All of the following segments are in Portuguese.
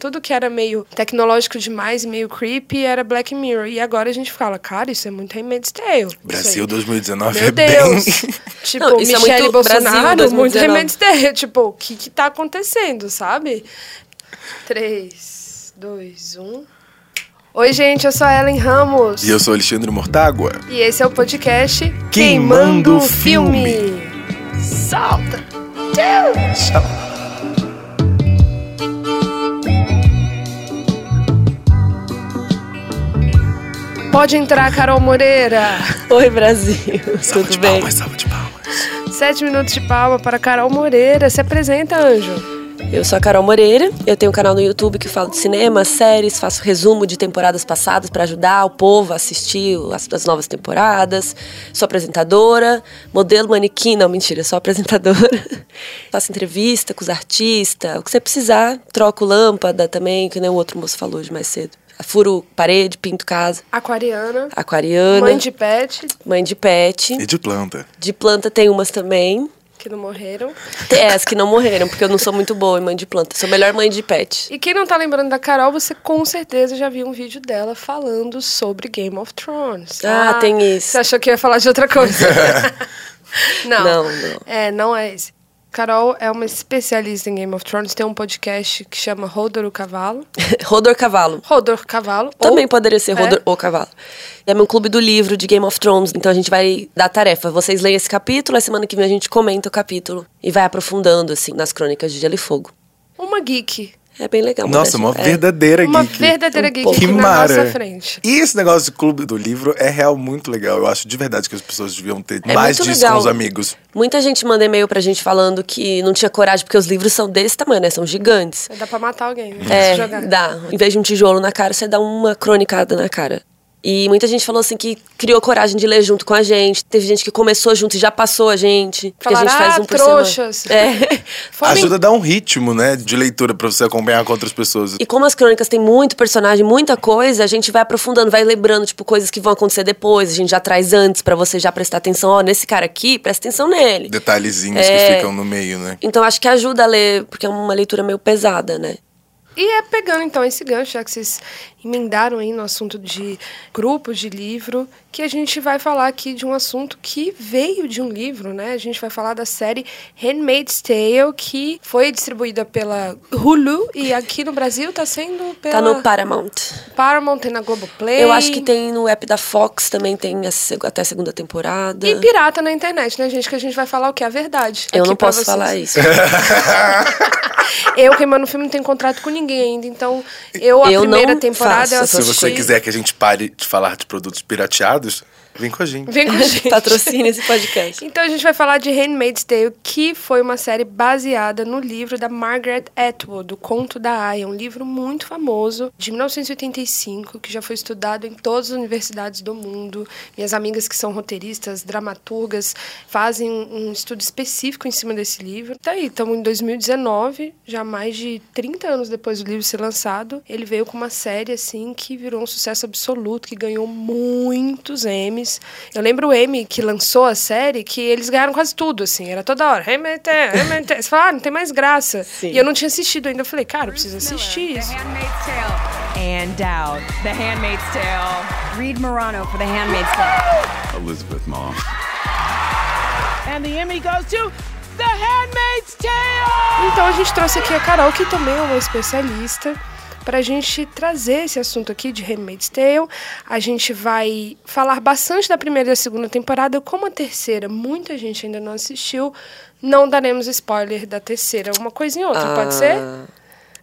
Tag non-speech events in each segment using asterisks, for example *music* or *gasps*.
Tudo que era meio tecnológico demais, meio creepy, era Black Mirror. E agora a gente fala, cara, isso é muito Handmaid's Tale. Brasil aí. 2019 Meu é Deus. bem. *laughs* Tipo, Não, é Michele muito Bolsonaro, Brasil muito 2019. Handmaid's Tale. *laughs* Tipo, o que que tá acontecendo, sabe? 3, 2, 1... Oi, gente, eu sou a Ellen Ramos. E eu sou Alexandre Mortágua. E esse é o podcast Queimando o Filme. Solta! Tchau. Pode entrar, Carol Moreira. Oi, Brasil. Salva Tudo de bem? palmas, salva de palmas. Sete minutos de palma para Carol Moreira. Se apresenta, Anjo. Eu sou a Carol Moreira. Eu tenho um canal no YouTube que fala de cinema, séries, faço resumo de temporadas passadas para ajudar o povo a assistir as, as novas temporadas. Sou apresentadora, modelo manequim, não, mentira, sou apresentadora. *laughs* faço entrevista com os artistas, o que você precisar. Troco lâmpada também, que nem o outro moço falou de mais cedo. Furo parede, pinto casa. Aquariana. Aquariana. Mãe de pet, mãe de pet. E de planta. De planta tem umas também. que não morreram. Tem as que não morreram, porque eu não sou muito boa em mãe de planta. Sou melhor mãe de pet. E quem não tá lembrando da Carol, você com certeza já viu um vídeo dela falando sobre Game of Thrones. Ah, tem isso. Você achou que eu ia falar de outra coisa? *laughs* não. Não, não. É, não é esse. Carol é uma especialista em Game of Thrones, tem um podcast que chama Rodor o Cavalo. *laughs* Rodor Cavalo. Rodor Cavalo. Também ou- poderia ser é. Rodor ou Cavalo. É meu clube do livro de Game of Thrones. Então a gente vai dar tarefa. Vocês leem esse capítulo, a semana que vem a gente comenta o capítulo. E vai aprofundando, assim, nas crônicas de Gelo e Fogo. Uma geek. É bem legal. Nossa, uma é. verdadeira Uma geek. verdadeira Um geek Que na mara. nossa frente. E esse negócio do clube do livro é real muito legal. Eu acho de verdade que as pessoas deviam ter É mais disso legal. com os amigos. Muita gente manda e-mail pra gente falando que não tinha coragem, porque os livros são desse tamanho, né? São gigantes. Dá pra matar alguém, né? É, Se jogar. dá. Em vez de um tijolo na cara, você dá uma cronicada na cara. E muita gente falou assim que criou coragem de ler junto com a gente. Teve gente que começou junto e já passou a gente. Porque a Falaram, gente faz "Ah, um por trouxas." É. *laughs* Ajuda a dar um ritmo, né, de leitura pra você acompanhar com outras pessoas. E como as crônicas têm muito personagem, muita coisa, a gente vai aprofundando, vai lembrando, tipo, coisas que vão acontecer depois. A gente já traz antes pra você já prestar atenção. Ó, nesse cara aqui, presta atenção nele. Detalhezinhos É. que ficam no meio, né? Então acho que ajuda a ler, porque é uma leitura meio pesada, né? E é pegando então esse gancho, já que vocês emendaram aí no assunto de grupos de livro, que a gente vai falar aqui de um assunto que veio de um livro, né? A gente vai falar da série Handmaid's Tale, que foi distribuída pela Hulu e aqui no Brasil tá sendo pela Tá no Paramount. Paramount, tem na Globoplay. Eu acho que tem no app da Fox também tem até a segunda temporada. E pirata na internet, né, gente? Que a gente vai falar o que é a verdade. Eu não posso vocês. falar isso. *laughs* Eu, queimando o filme, não tenho contrato com ninguém ainda. Então, eu, a Eu primeira não temporada, eu Se você quiser que a gente pare de falar de produtos pirateados, vem com a gente. Vem com a *laughs* gente. Patrocina esse podcast. *laughs* Então a gente vai falar de Handmaid's Tale, que foi uma série baseada no livro da Margaret Atwood, O Conto da Aya, um livro muito famoso de 1985, que já foi estudado em todas as universidades do mundo. Minhas amigas que são roteiristas, dramaturgas, fazem um estudo específico em cima desse livro. Tá aí, estamos em 2019, já mais de 30 anos depois do livro ser lançado, ele veio com uma série assim que virou um sucesso absoluto, que ganhou muitos Emmys. Eu lembro o Emmy que lançou a série, que eles ganharam quase tudo, assim, era toda hora. Você fala, ah, não tem mais graça. Sim. E eu não tinha assistido ainda. Eu falei, cara, eu preciso assistir isso. Anne Dowd, The Handmaid's Tale. Reed Morano for The Handmaid's Tale. Elizabeth Moss. And the Emmy goes to The Handmaid's Tale. Então a gente trouxe aqui a Carol, que também é uma especialista, pra gente trazer esse assunto aqui de Handmaid's Tale. A gente vai falar bastante da primeira e da segunda temporada. Como a terceira, muita gente ainda não assistiu, não daremos spoiler da terceira. Uma coisa em outra, pode ser?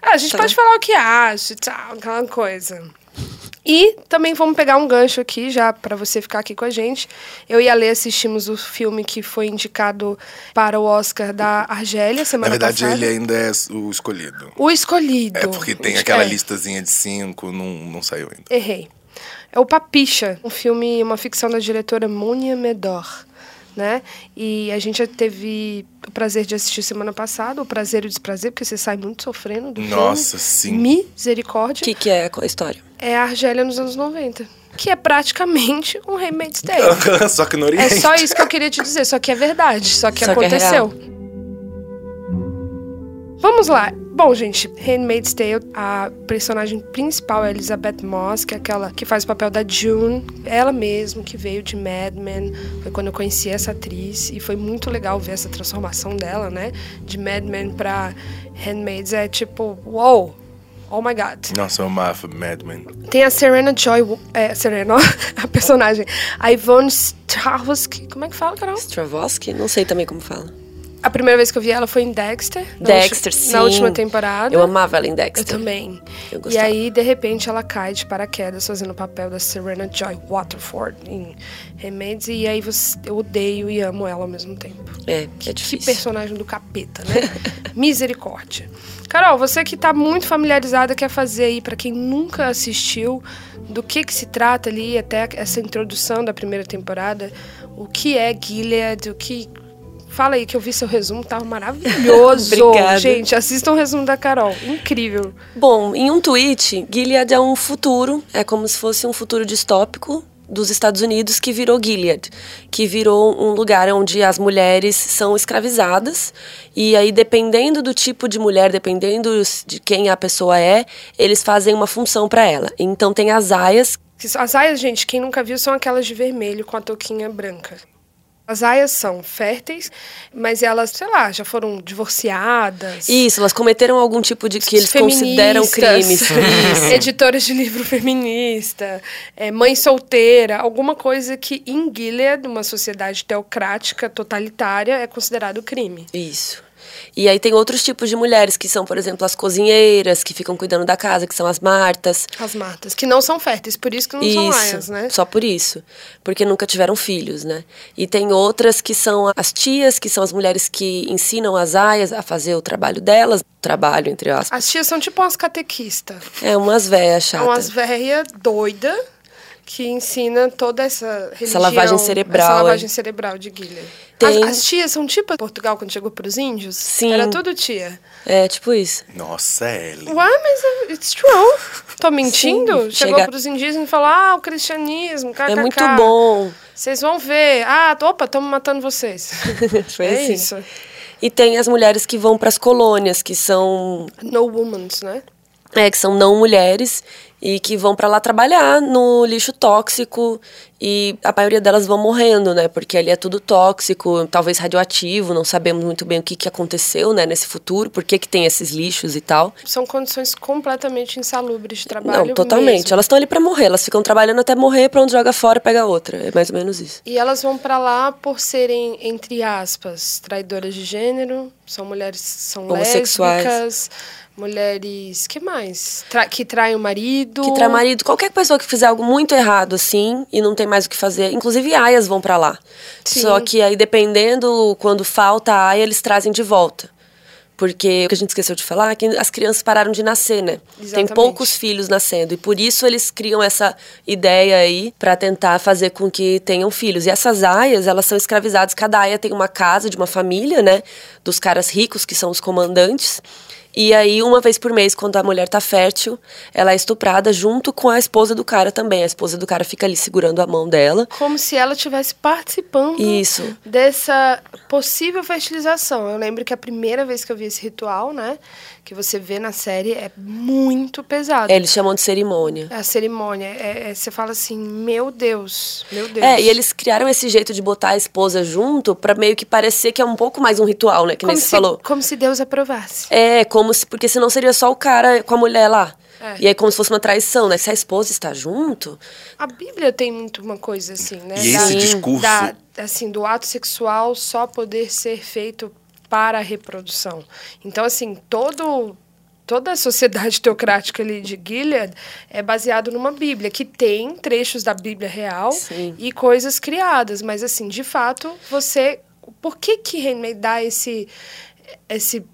Ah, a gente tá. pode falar o que acha e tal, aquela coisa. E também vamos pegar um gancho aqui, já para você ficar aqui com a gente. Eu e a Lê assistimos o filme que foi indicado para o Oscar da Argélia Na semana verdade, passada. ele ainda é o escolhido. O Escolhido. É porque tem aquela É, listazinha de cinco, não, não saiu ainda. Errei. É o Papicha, um filme, uma ficção da diretora Munia Medor. Né? E a gente já teve o prazer de assistir semana passada, o prazer e o desprazer, porque você sai muito sofrendo do Nossa, filme. sim. Misericórdia. O que, que é a história? É a Argélia nos anos 90. Que é praticamente um Handmaid's Tale. *laughs* só que no É Oriente. só isso que eu queria te dizer, só que é verdade, só que Só que é aconteceu. Vamos lá. Bom, gente, Handmaid's Tale, a personagem principal é Elizabeth Moss, que é aquela que faz o papel da June, ela mesma que veio de Mad Men. Foi quando eu conheci essa atriz e foi muito legal ver essa transformação dela, né? De Mad Men pra Handmaids. É tipo, uou! Oh my god. Nossa, eu amava Mad Men. Tem a Serena Joy, é, Serena, *laughs* a personagem. A Yvonne Strahovski, como é que fala, Carol? Stravosky? Não sei também como fala. A primeira vez que eu vi ela foi em Dexter. na Dexter, ulti- sim. Na última temporada. Eu amava ela em Eu Dexter. também. Eu e aí, de repente, ela cai de paraquedas fazendo o papel da Serena Joy Waterford em Remédios. E aí você, eu odeio e amo ela ao mesmo tempo. É, é Que difícil. personagem do capeta, né? *laughs* Misericórdia. Carol, você que tá muito familiarizada, quer fazer aí, pra quem nunca assistiu, do que que se trata ali, até essa introdução da primeira temporada, o que é Gilead, o que... Fala aí, que eu vi seu resumo, tava maravilhoso. *laughs* Obrigada. Gente, assistam o resumo da Carol. Incrível. Bom, em um tweet, Gilead é um futuro, é como se fosse um futuro distópico dos Estados Unidos que virou Gilead, que virou um lugar onde as mulheres são escravizadas e aí dependendo do tipo de mulher, dependendo de quem a pessoa é, eles fazem uma função para ela. Então tem as aias, As aias, gente, quem nunca viu, são aquelas de vermelho com a touquinha branca. As aias são férteis, mas elas, sei lá, já foram divorciadas. isso, elas cometeram algum tipo de que eles consideram crimes. *laughs* Editoras de livro feminista, é, mãe solteira, alguma coisa que em Gilead, uma sociedade teocrática totalitária, é considerado crime. Isso. E aí tem outros tipos de mulheres, que são, por exemplo, as cozinheiras, que ficam cuidando da casa, que são as martas. As martas, que não são férteis, por isso que não são Isso, aias, né? só por isso. Porque nunca tiveram filhos, né? E tem outras que são as tias, que são as mulheres que ensinam as aias a fazer o trabalho delas. Trabalho, entre aspas. As tias são tipo umas catequistas. É umas véias São chatas. umas velhas doida que ensina toda essa religião, lavagem cerebral, essa é. lavagem cerebral de Gilead. Tem- As, as tias são tipo Portugal quando chegou pros índios? Sim. Era tudo tia. É, tipo isso. Nossa, Ellie. Ué, mas é- it's true. Tô mentindo? Sim, Chegou chega- pros indígenas e falou, ah, o cristianismo, kkk. É muito bom. Vocês vão ver. Ah, opa, estamos matando vocês. *laughs* Foi é assim. isso. E tem as mulheres que vão para as colônias, que são No womans, né? É, que são não mulheres e que vão pra lá trabalhar no lixo tóxico e a maioria delas vão morrendo, né? Porque ali é tudo tóxico, talvez radioativo, não sabemos muito bem o que, que aconteceu, né, nesse futuro, por que, que tem esses lixos e tal. São condições completamente insalubres de trabalho não, totalmente. mesmo. Elas estão ali pra morrer, elas ficam trabalhando até morrer, pra onde joga fora pega outra. É mais ou menos isso. E elas vão pra lá por serem, entre aspas, traidoras de gênero. São mulheres são Homossexuais. lésbicas, mulheres. que mais? Tra- que traem o marido. Que trai marido, qualquer pessoa que fizer algo muito errado assim e não tem mais o que fazer, inclusive aias vão pra lá. Sim. Só que aí dependendo quando falta a aia, eles trazem de volta. Porque o que a gente esqueceu de falar é que as crianças pararam de nascer, né? Tem Exatamente. poucos filhos nascendo e por isso eles criam essa ideia aí pra tentar fazer com que tenham filhos. E essas aias, elas são escravizadas, cada aia tem uma casa de uma família, né? Dos caras ricos que são os comandantes. E aí, uma vez por mês, quando a mulher tá fértil, ela é estuprada junto com a esposa do cara também. A esposa do cara fica ali segurando a mão dela. Como se ela estivesse participando Isso. dessa possível fertilização. Eu lembro que a primeira vez que eu vi esse ritual, né? Que você vê na série, é muito pesado. É, eles chamam de cerimônia. A cerimônia. É, é- você fala assim, meu Deus, meu Deus. É, e eles criaram esse jeito de botar a esposa junto pra meio que parecer que é um pouco mais um ritual, né? Que nem como você se, falou. Como se Deus aprovasse. É, como se. Porque senão seria só o cara com a mulher lá. É. E aí, como se fosse uma traição, né? Se a esposa está junto. A Bíblia tem muito uma coisa assim, né? E esse discurso- da- assim, do ato sexual só poder ser feito para a reprodução. Então, assim, todo toda a sociedade *laughs* teocrática ali de Gilead é baseado numa Bíblia que tem trechos da Bíblia real Sim. e coisas criadas, mas assim, de fato, você por que que Handmaid dá esse esse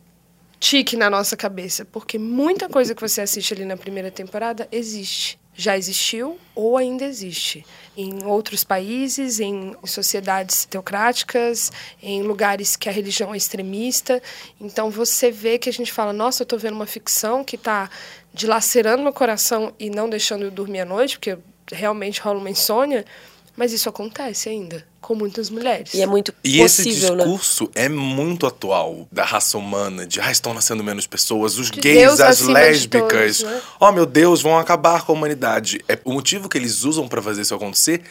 tique na nossa cabeça, porque muita coisa que você assiste ali na primeira temporada existe. Já existiu ou ainda existe. Em outros países, em sociedades teocráticas, em lugares que a religião é extremista. Então você vê que a gente fala: nossa, eu estou vendo uma ficção que está dilacerando meu coração e não deixando eu dormir à noite, porque realmente rola uma insônia. Mas isso acontece ainda com muitas mulheres. E é muito E esse possível, né? discurso é muito atual da raça humana, de ah, estão nascendo menos pessoas, os De gays, Deus as lésbicas. todos, né? Oh meu Deus, vão acabar com a humanidade. É, o motivo que eles usam pra fazer isso acontecer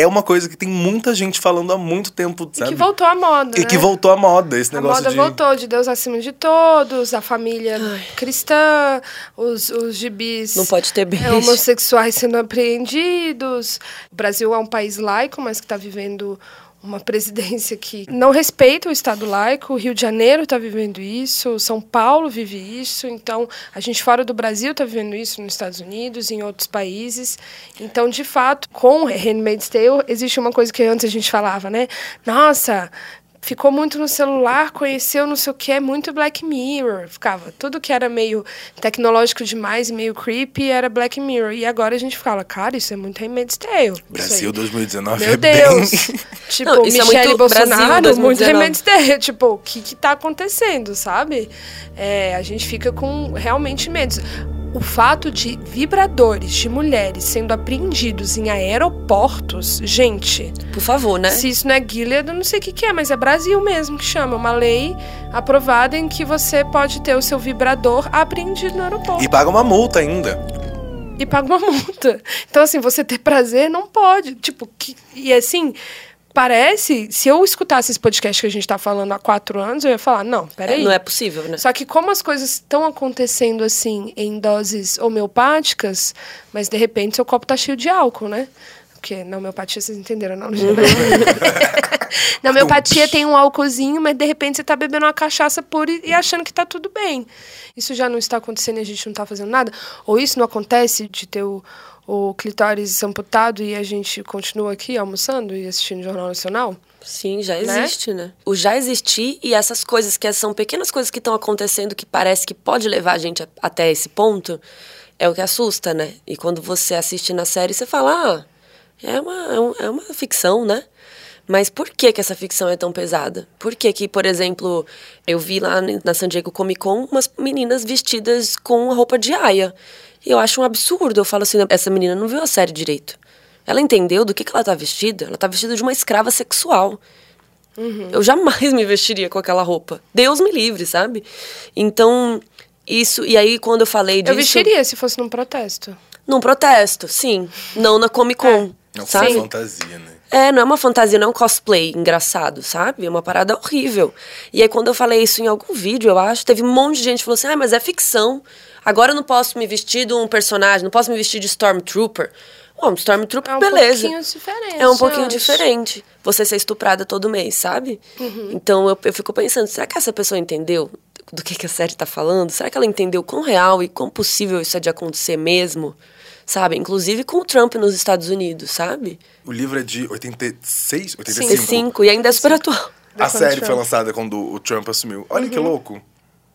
é uma coisa que tem muita gente falando há muito tempo, E sabe? que voltou à moda. E né? que voltou à moda, esse A negócio moda de. voltou de Deus acima de todos, a família cristã, os, os gibis Não pode ter beijo. homossexuais sendo apreendidos. O Brasil é um país laico, mas que está vivendo uma presidência que não respeita o Estado laico. O Rio de Janeiro está vivendo isso, São Paulo vive isso. Então, a gente fora do Brasil está vivendo isso nos Estados Unidos, em outros países. Então, de fato, com Handmaid's Tale, existe uma coisa que antes a gente falava, né? Nossa, ficou muito no celular, conheceu não sei o que, é muito Black Mirror. Ficava tudo que era meio tecnológico demais, meio creepy, era Black Mirror. E agora a gente fala, cara, isso é muito Handmaid's Tale. Brasil aí. 2019 Meu é Deus. bem. *laughs* Tipo, Não, isso é Michele muito Brasil Bolsonaro, 2019. muito Handmaid's Tale. *laughs* Tipo, o que que tá acontecendo, sabe? É, a gente fica com realmente medos. O fato de vibradores de mulheres sendo apreendidos em aeroportos, gente, Por favor, né? se isso não é Gilead, eu não sei o que, que é, mas é Brasil mesmo que chama. Uma lei aprovada em que você pode ter o seu vibrador apreendido no aeroporto E paga uma multa ainda. e paga uma multa. Então, assim, você ter prazer não pode. Tipo, que, e assim, parece, se eu escutasse esse podcast que a gente tá falando há quatro anos, eu ia falar, não, peraí. Não é possível, né? Só que como as coisas estão acontecendo assim em doses homeopáticas, mas de repente seu copo tá cheio de álcool, né? Porque na homeopatia vocês entenderam, não? *laughs* na homeopatia tem um álcoolzinho, mas de repente você tá bebendo uma cachaça pura e, achando que tá tudo bem. Isso já não está acontecendo e a gente não tá fazendo nada? Ou isso não acontece de ter o, o clitóris amputado e a gente continua aqui almoçando e assistindo o Jornal Nacional? Sim, já Né? existe, né? O já existir e essas coisas que são pequenas coisas que estão acontecendo que parece que pode levar a gente a- até esse ponto é o que assusta, né? E quando você assiste na série, você fala, ah, é uma, é é uma ficção, né? Mas por que, que essa ficção é tão pesada? Por que, que, por exemplo, eu vi lá na San Diego Comic Con umas meninas vestidas com roupa de aia. E eu acho um absurdo. Eu falo assim, essa menina não viu a série direito. Ela entendeu do que, que ela tá vestida? Ela tá vestida de uma escrava sexual. Eu jamais me vestiria com aquela roupa. Deus me livre, sabe? Então, isso. E aí, quando eu falei disso. Eu vestiria se fosse num protesto. Num protesto, sim. Não na Comic Con. Não sabe? foi fantasia, né? É, não é uma fantasia, não é um cosplay engraçado, sabe? É uma parada horrível. E aí, quando eu falei isso em algum vídeo, eu acho, teve um monte de gente que falou assim: ah, mas é ficção. Agora eu não posso me vestir de um personagem, não posso me vestir de Stormtrooper. Bom, Stormtrooper, É um beleza. pouquinho diferente. É um pouquinho diferente. Você ser estuprada todo mês, sabe? Então eu, eu fico pensando, será que essa pessoa entendeu do que, que a série tá falando? Será que ela entendeu quão real e quão possível isso é de acontecer mesmo? Sabe? Inclusive com o Trump nos Estados Unidos, sabe? O livro é de 86, 85. E cinco, e ainda é super atual. A série Trump. foi lançada quando o Trump assumiu. Olha Uhum. que louco.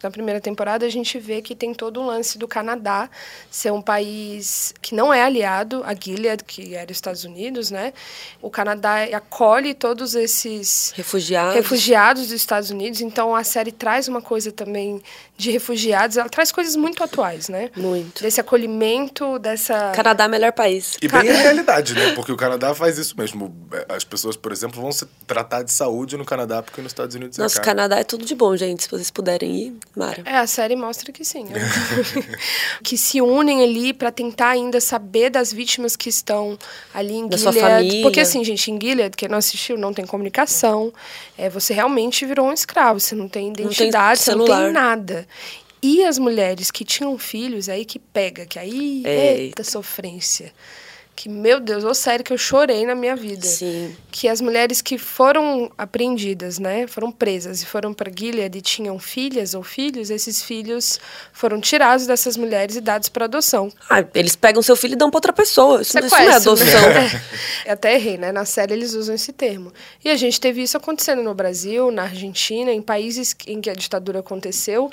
Na primeira temporada, a gente vê que tem todo o lance do Canadá ser um país que não é aliado a Gilead, que era os Estados Unidos, né? O Canadá acolhe todos esses Refugiados. refugiados dos Estados Unidos, então a série traz uma coisa também de refugiados, ela traz coisas muito atuais, né? Muito. Desse acolhimento, dessa... Canadá é o melhor país. E bem a realidade, né? Porque o Canadá faz isso mesmo. As pessoas, por exemplo, vão se tratar de saúde no Canadá porque nos Estados Unidos é Nossa, caro. Canadá é tudo de bom, gente. Se vocês puderem ir, Mara. É, a série mostra que sim. né? *laughs* que se unem ali para tentar ainda saber das vítimas que estão ali em Da sua Gilead. família. Porque assim, gente, em Gilead, quem não assistiu, não tem comunicação. É, você realmente virou um escravo. Você não tem tem identidade, você não tem nada. E as mulheres que tinham filhos, aí que pega, que aí, eita, Eita. sofrência. Que, meu Deus, ô sério que eu chorei na minha vida Sim. que as mulheres que foram apreendidas, né, foram presas e foram para Gilead e tinham filhas ou filhos, esses filhos foram tirados dessas mulheres e dados para adoção. Ah, eles pegam seu filho e dão pra outra pessoa. Isso, isso não é Sequestro, adoção. *laughs* né? Até errei, né? Na série eles usam esse termo. E a gente teve isso acontecendo no Brasil, na Argentina, em países em que a ditadura aconteceu.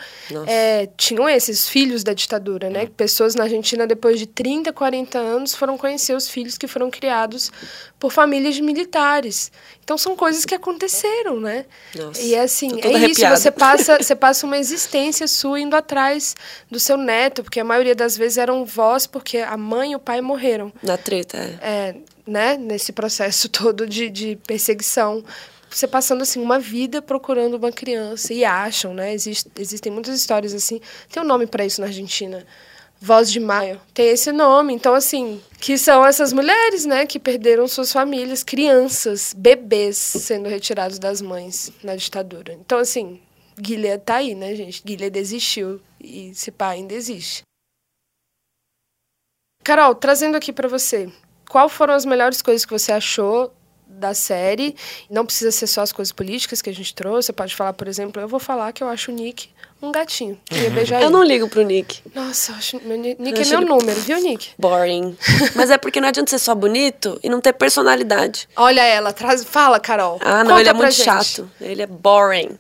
É, tinham esses filhos da ditadura, né? Pessoas na Argentina, depois de 30, 40 anos, foram conhecidas os filhos que foram criados por famílias militares. Então são coisas que aconteceram, né? Nossa, e é assim, é toda isso, arrepiada. você passa, você passa uma existência sua indo atrás do seu neto, porque a maioria das vezes eram vós, porque a mãe e o pai morreram Na treta, é. é, né, nesse processo *laughs* todo de, de perseguição. Você passando assim uma vida procurando uma criança e acham, né? Existe, existem muitas histórias assim. Tem um nome para isso na Argentina. Voz de Maio. Tem esse nome. Então, assim, que são essas mulheres, né, que perderam suas famílias, crianças, bebês sendo retirados das mães na ditadura. Então, assim, Gilead tá aí, né, gente? Gilead desistiu e se pá ainda existe. Carol, trazendo aqui pra você, qual foram as melhores coisas que você achou da série? Não precisa ser só as coisas políticas que a gente trouxe. Você pode falar, por exemplo, eu vou falar que eu acho o Nick um gatinho. Queria beijar Eu ele. não ligo pro Nick. Nossa, eu acho, meu, Ni- Nick Eu é meu número, viu, Nick? Boring. *laughs* Mas é porque não adianta ser só bonito e não ter personalidade. Olha ela, traz, fala, Carol. Ah, não, Conta ele é muito gente. chato. Ele é boring.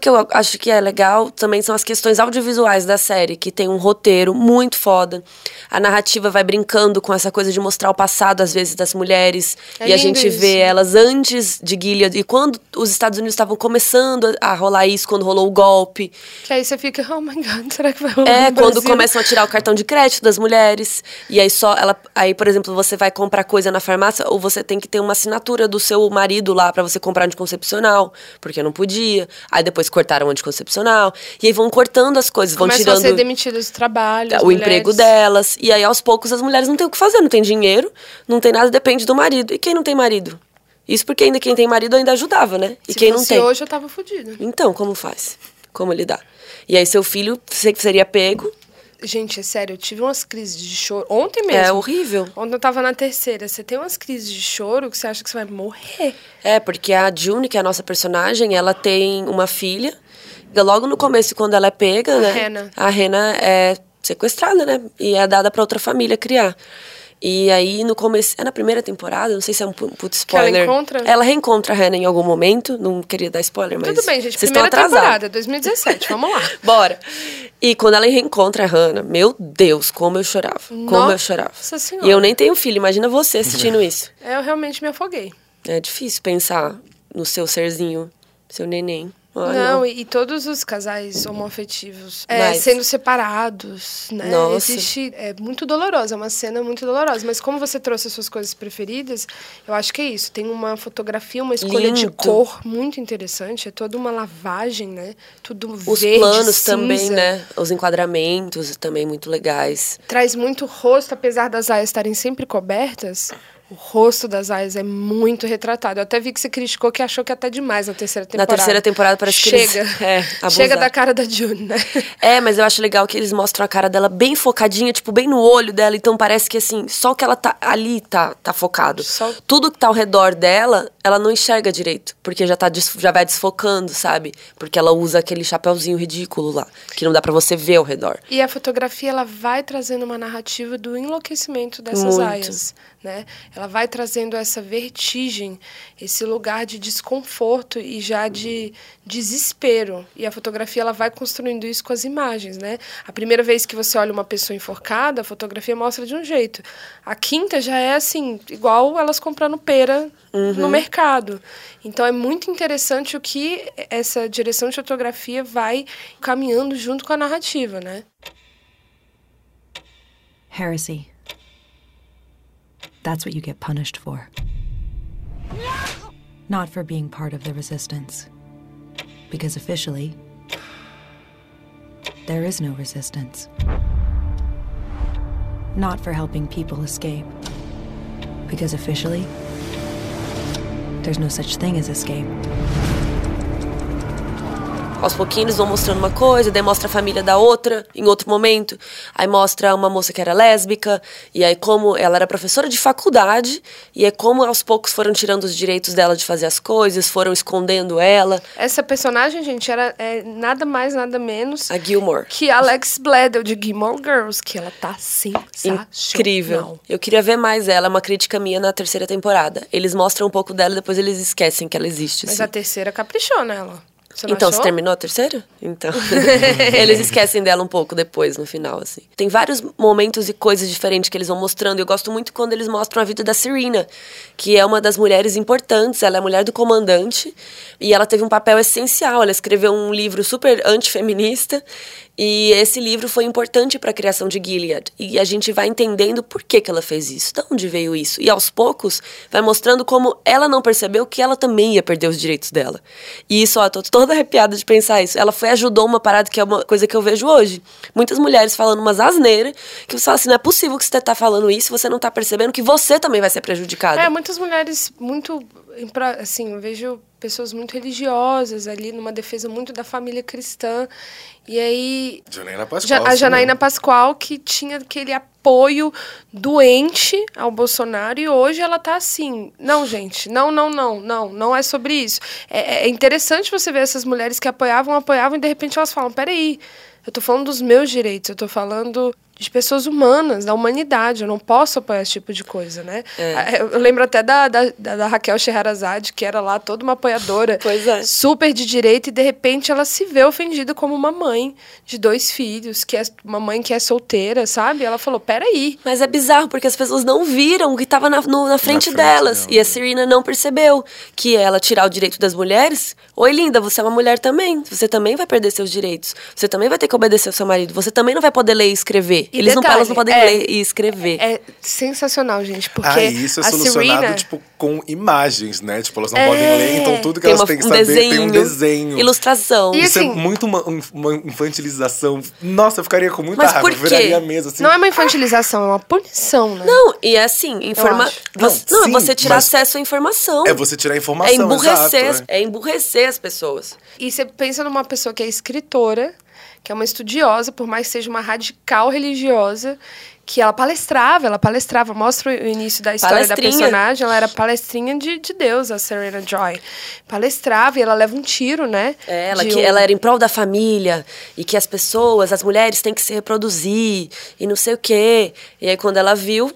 Que eu acho que é legal também são as questões audiovisuais da série, que tem um roteiro muito foda. A narrativa vai brincando com essa coisa de mostrar o passado, às vezes, das mulheres. É e a gente isso. vê elas antes de Gilead. E quando os Estados Unidos estavam começando a rolar isso, quando rolou o golpe. Que aí você fica, oh my god, *laughs* será que vai rolar É, quando começam a tirar o cartão de crédito das mulheres. E aí só ela. Aí, por exemplo, você vai comprar coisa na farmácia, ou você tem que ter uma assinatura do seu marido lá pra você comprar anticoncepcional, porque não podia. Aí depois cortaram o anticoncepcional. E aí vão cortando as coisas, vão Começam a ser tirando demitidas do trabalho. o emprego mulheres. delas. E aí, aos poucos, as mulheres não têm o que fazer, não tem dinheiro, não tem nada, depende do marido. E quem não tem marido? Isso porque ainda quem tem marido ainda ajudava, né? E Se quem não tem. hoje, eu tava fodida. Então, como faz? Como lidar? E aí, seu filho se- seria pego. Gente, é sério, eu tive umas crises de choro. Ontem mesmo. É horrível. Ontem eu tava na terceira. Você tem umas crises de choro que você acha que você vai morrer. É, porque a June, que é a nossa personagem, ela tem uma filha. Logo no começo, quando ela é pega, né? Hannah. A Rena é sequestrada, né? E é dada pra outra família criar. E aí, no começo... É na primeira temporada, não sei se é um pu- puto Que ela spoiler. encontra? Ela reencontra a Hannah em algum momento. Não queria dar spoiler, mas... Tudo bem, gente. Vocês estão Primeira atrasados. temporada, 2017. Vamos lá. *laughs* Bora. E quando ela reencontra a Hannah, meu Deus, como eu chorava. Como eu Nossa chorava. Senhora. E eu nem tenho filho, imagina você assistindo *laughs* isso. Eu realmente me afoguei. É difícil pensar no seu serzinho, seu neném. Ai, não, E, e todos os casais homoafetivos é, Mas- sendo separados, né? Nossa. Existe. É muito dolorosa, é uma cena muito dolorosa. Mas como você trouxe as suas coisas preferidas, eu acho que é isso. Tem uma fotografia, uma escolha de Lindo. cor muito interessante. É toda uma lavagem, né? Tudo Os verde, planos cinza. também, né? Os enquadramentos também muito legais. Traz muito rosto, apesar das aias estarem sempre cobertas. O rosto das aias é muito retratado. Eu até vi que você criticou que achou que é até demais na terceira Na temporada. terceira temporada parece que Chega. eles... *laughs* É, Chega da cara da June, né? *laughs* É, mas eu acho legal que eles mostram a cara dela bem focadinha, tipo, bem no olho dela. Então parece que, assim, só o que ela tá ali tá, tá focado. Só- Tudo que tá ao redor dela, ela não enxerga direito. Porque já, tá, já vai desfocando, sabe? Porque ela usa aquele chapéuzinho ridículo lá, que não dá pra você ver ao redor. E a fotografia ela vai trazendo uma narrativa do enlouquecimento dessas Muito. aias, né? Ela vai trazendo essa vertigem, esse lugar de desconforto e já de desespero. E a fotografia ela vai construindo isso com as imagens, né? A primeira vez que você olha uma pessoa enforcada, a fotografia mostra de um jeito. A quinta já é assim, igual elas comprando pera no mercado. Então é muito interessante o que essa direção de fotografia vai caminhando junto com a narrativa, né? Heresy. That's what you get punished for. Not for being part of the resistance. Because officially, there is no resistance. Not for helping people escape. Because officially, there's no such thing as escape. Aos pouquinhos vão mostrando uma coisa, daí mostra a família da outra em outro momento. Aí mostra uma moça que era lésbica, e aí como ela era professora de faculdade, e é como aos poucos foram tirando os direitos dela de fazer as coisas, foram escondendo ela. Essa personagem, gente, era é, nada mais, nada menos A Gilmore. que Alex Bledel de Gilmore Girls, que ela tá sensacional. Incrível. Eu queria ver mais ela, é uma crítica minha na terceira temporada. Eles mostram um pouco dela e depois eles esquecem que ela existe. Mas assim. a terceira caprichou nela. Você Então, achou? você terminou a terceira? Então. *laughs* eles esquecem dela um pouco depois, no final, assim. Tem vários momentos e coisas diferentes que eles vão mostrando. Eu gosto muito quando eles mostram a vida da Serena, que é uma das mulheres importantes. Ela é a mulher do comandante e ela teve um papel essencial. Ela escreveu um livro super antifeminista e esse livro foi importante para a criação de Gilead. E a gente vai entendendo por que, que ela fez isso, de onde veio isso. E aos poucos vai mostrando como ela não percebeu que ela também ia perder os direitos dela. E isso, ó, tô toda *laughs* arrepiada de pensar isso. Ela foi ajudou uma parada que é uma coisa que eu vejo hoje. Muitas mulheres falando umas asneiras, que você fala assim, não é possível que você tá falando isso você não tá percebendo que você também vai ser prejudicada. É, muitas mulheres muito. Assim, eu vejo pessoas muito religiosas ali, numa defesa muito da família cristã. E aí. Janaína Pascoal. A Janaína mesmo. Pascoal, que tinha aquele apoio doente ao Bolsonaro, e hoje ela tá assim. Não, gente, não, não, não, não, não é sobre isso. É, é interessante você ver essas mulheres que apoiavam, apoiavam, e de repente elas falam: peraí, eu tô falando dos meus direitos, eu tô falando de pessoas humanas, da humanidade. Eu não posso apoiar esse tipo de coisa, né? É. Eu lembro até da, da, da- Raquel Scheherazade, que era lá toda uma apoiadora *laughs* Pois é. super de direita, e de repente ela se vê ofendida como uma mãe de dois filhos, que é uma mãe que é solteira, sabe? Ela falou: peraí. Mas é bizarro, porque as pessoas não viram o que estava na, no- na frente frente delas. dela. E a Serena não percebeu que ela tirar o direito das mulheres. Oi, linda, você é uma mulher também. Você também vai perder seus direitos. Você também vai ter que obedecer ao seu marido. Você também não vai poder ler e escrever. E Eles não, detalhe, elas não podem é- ler e escrever. É sensacional, gente, porque Ah, isso é a solucionado, Serena, tipo, com imagens, né? Tipo, elas não É. podem ler, então tudo que Tem elas uma- têm que um saber desenho, tem um desenho. ilustração. E Isso assim- é muito uma, uma infantilização. Nossa, eu ficaria com muita Mas raiva. por Eu viraria quê? a mesa assim. não é uma infantilização, é uma punição, né? Não, e é assim, informa... Você, Não, não, sim, é você tirar acesso à informação. É você tirar a É informação, emburrecer, exato, é emburrecer as pessoas. E você pensa numa pessoa que é escritora, que é uma estudiosa, por mais que seja uma radical religiosa, que ela palestrava, ela palestrava, mostra o início da história da personagem, ela era palestrinha de, de Deus, a Serena Joy. Palestrava e ela leva um tiro, né? É, ela, que, um- ela era em prol da família e que as pessoas, as mulheres têm que se reproduzir e não sei o quê. E aí quando ela viu,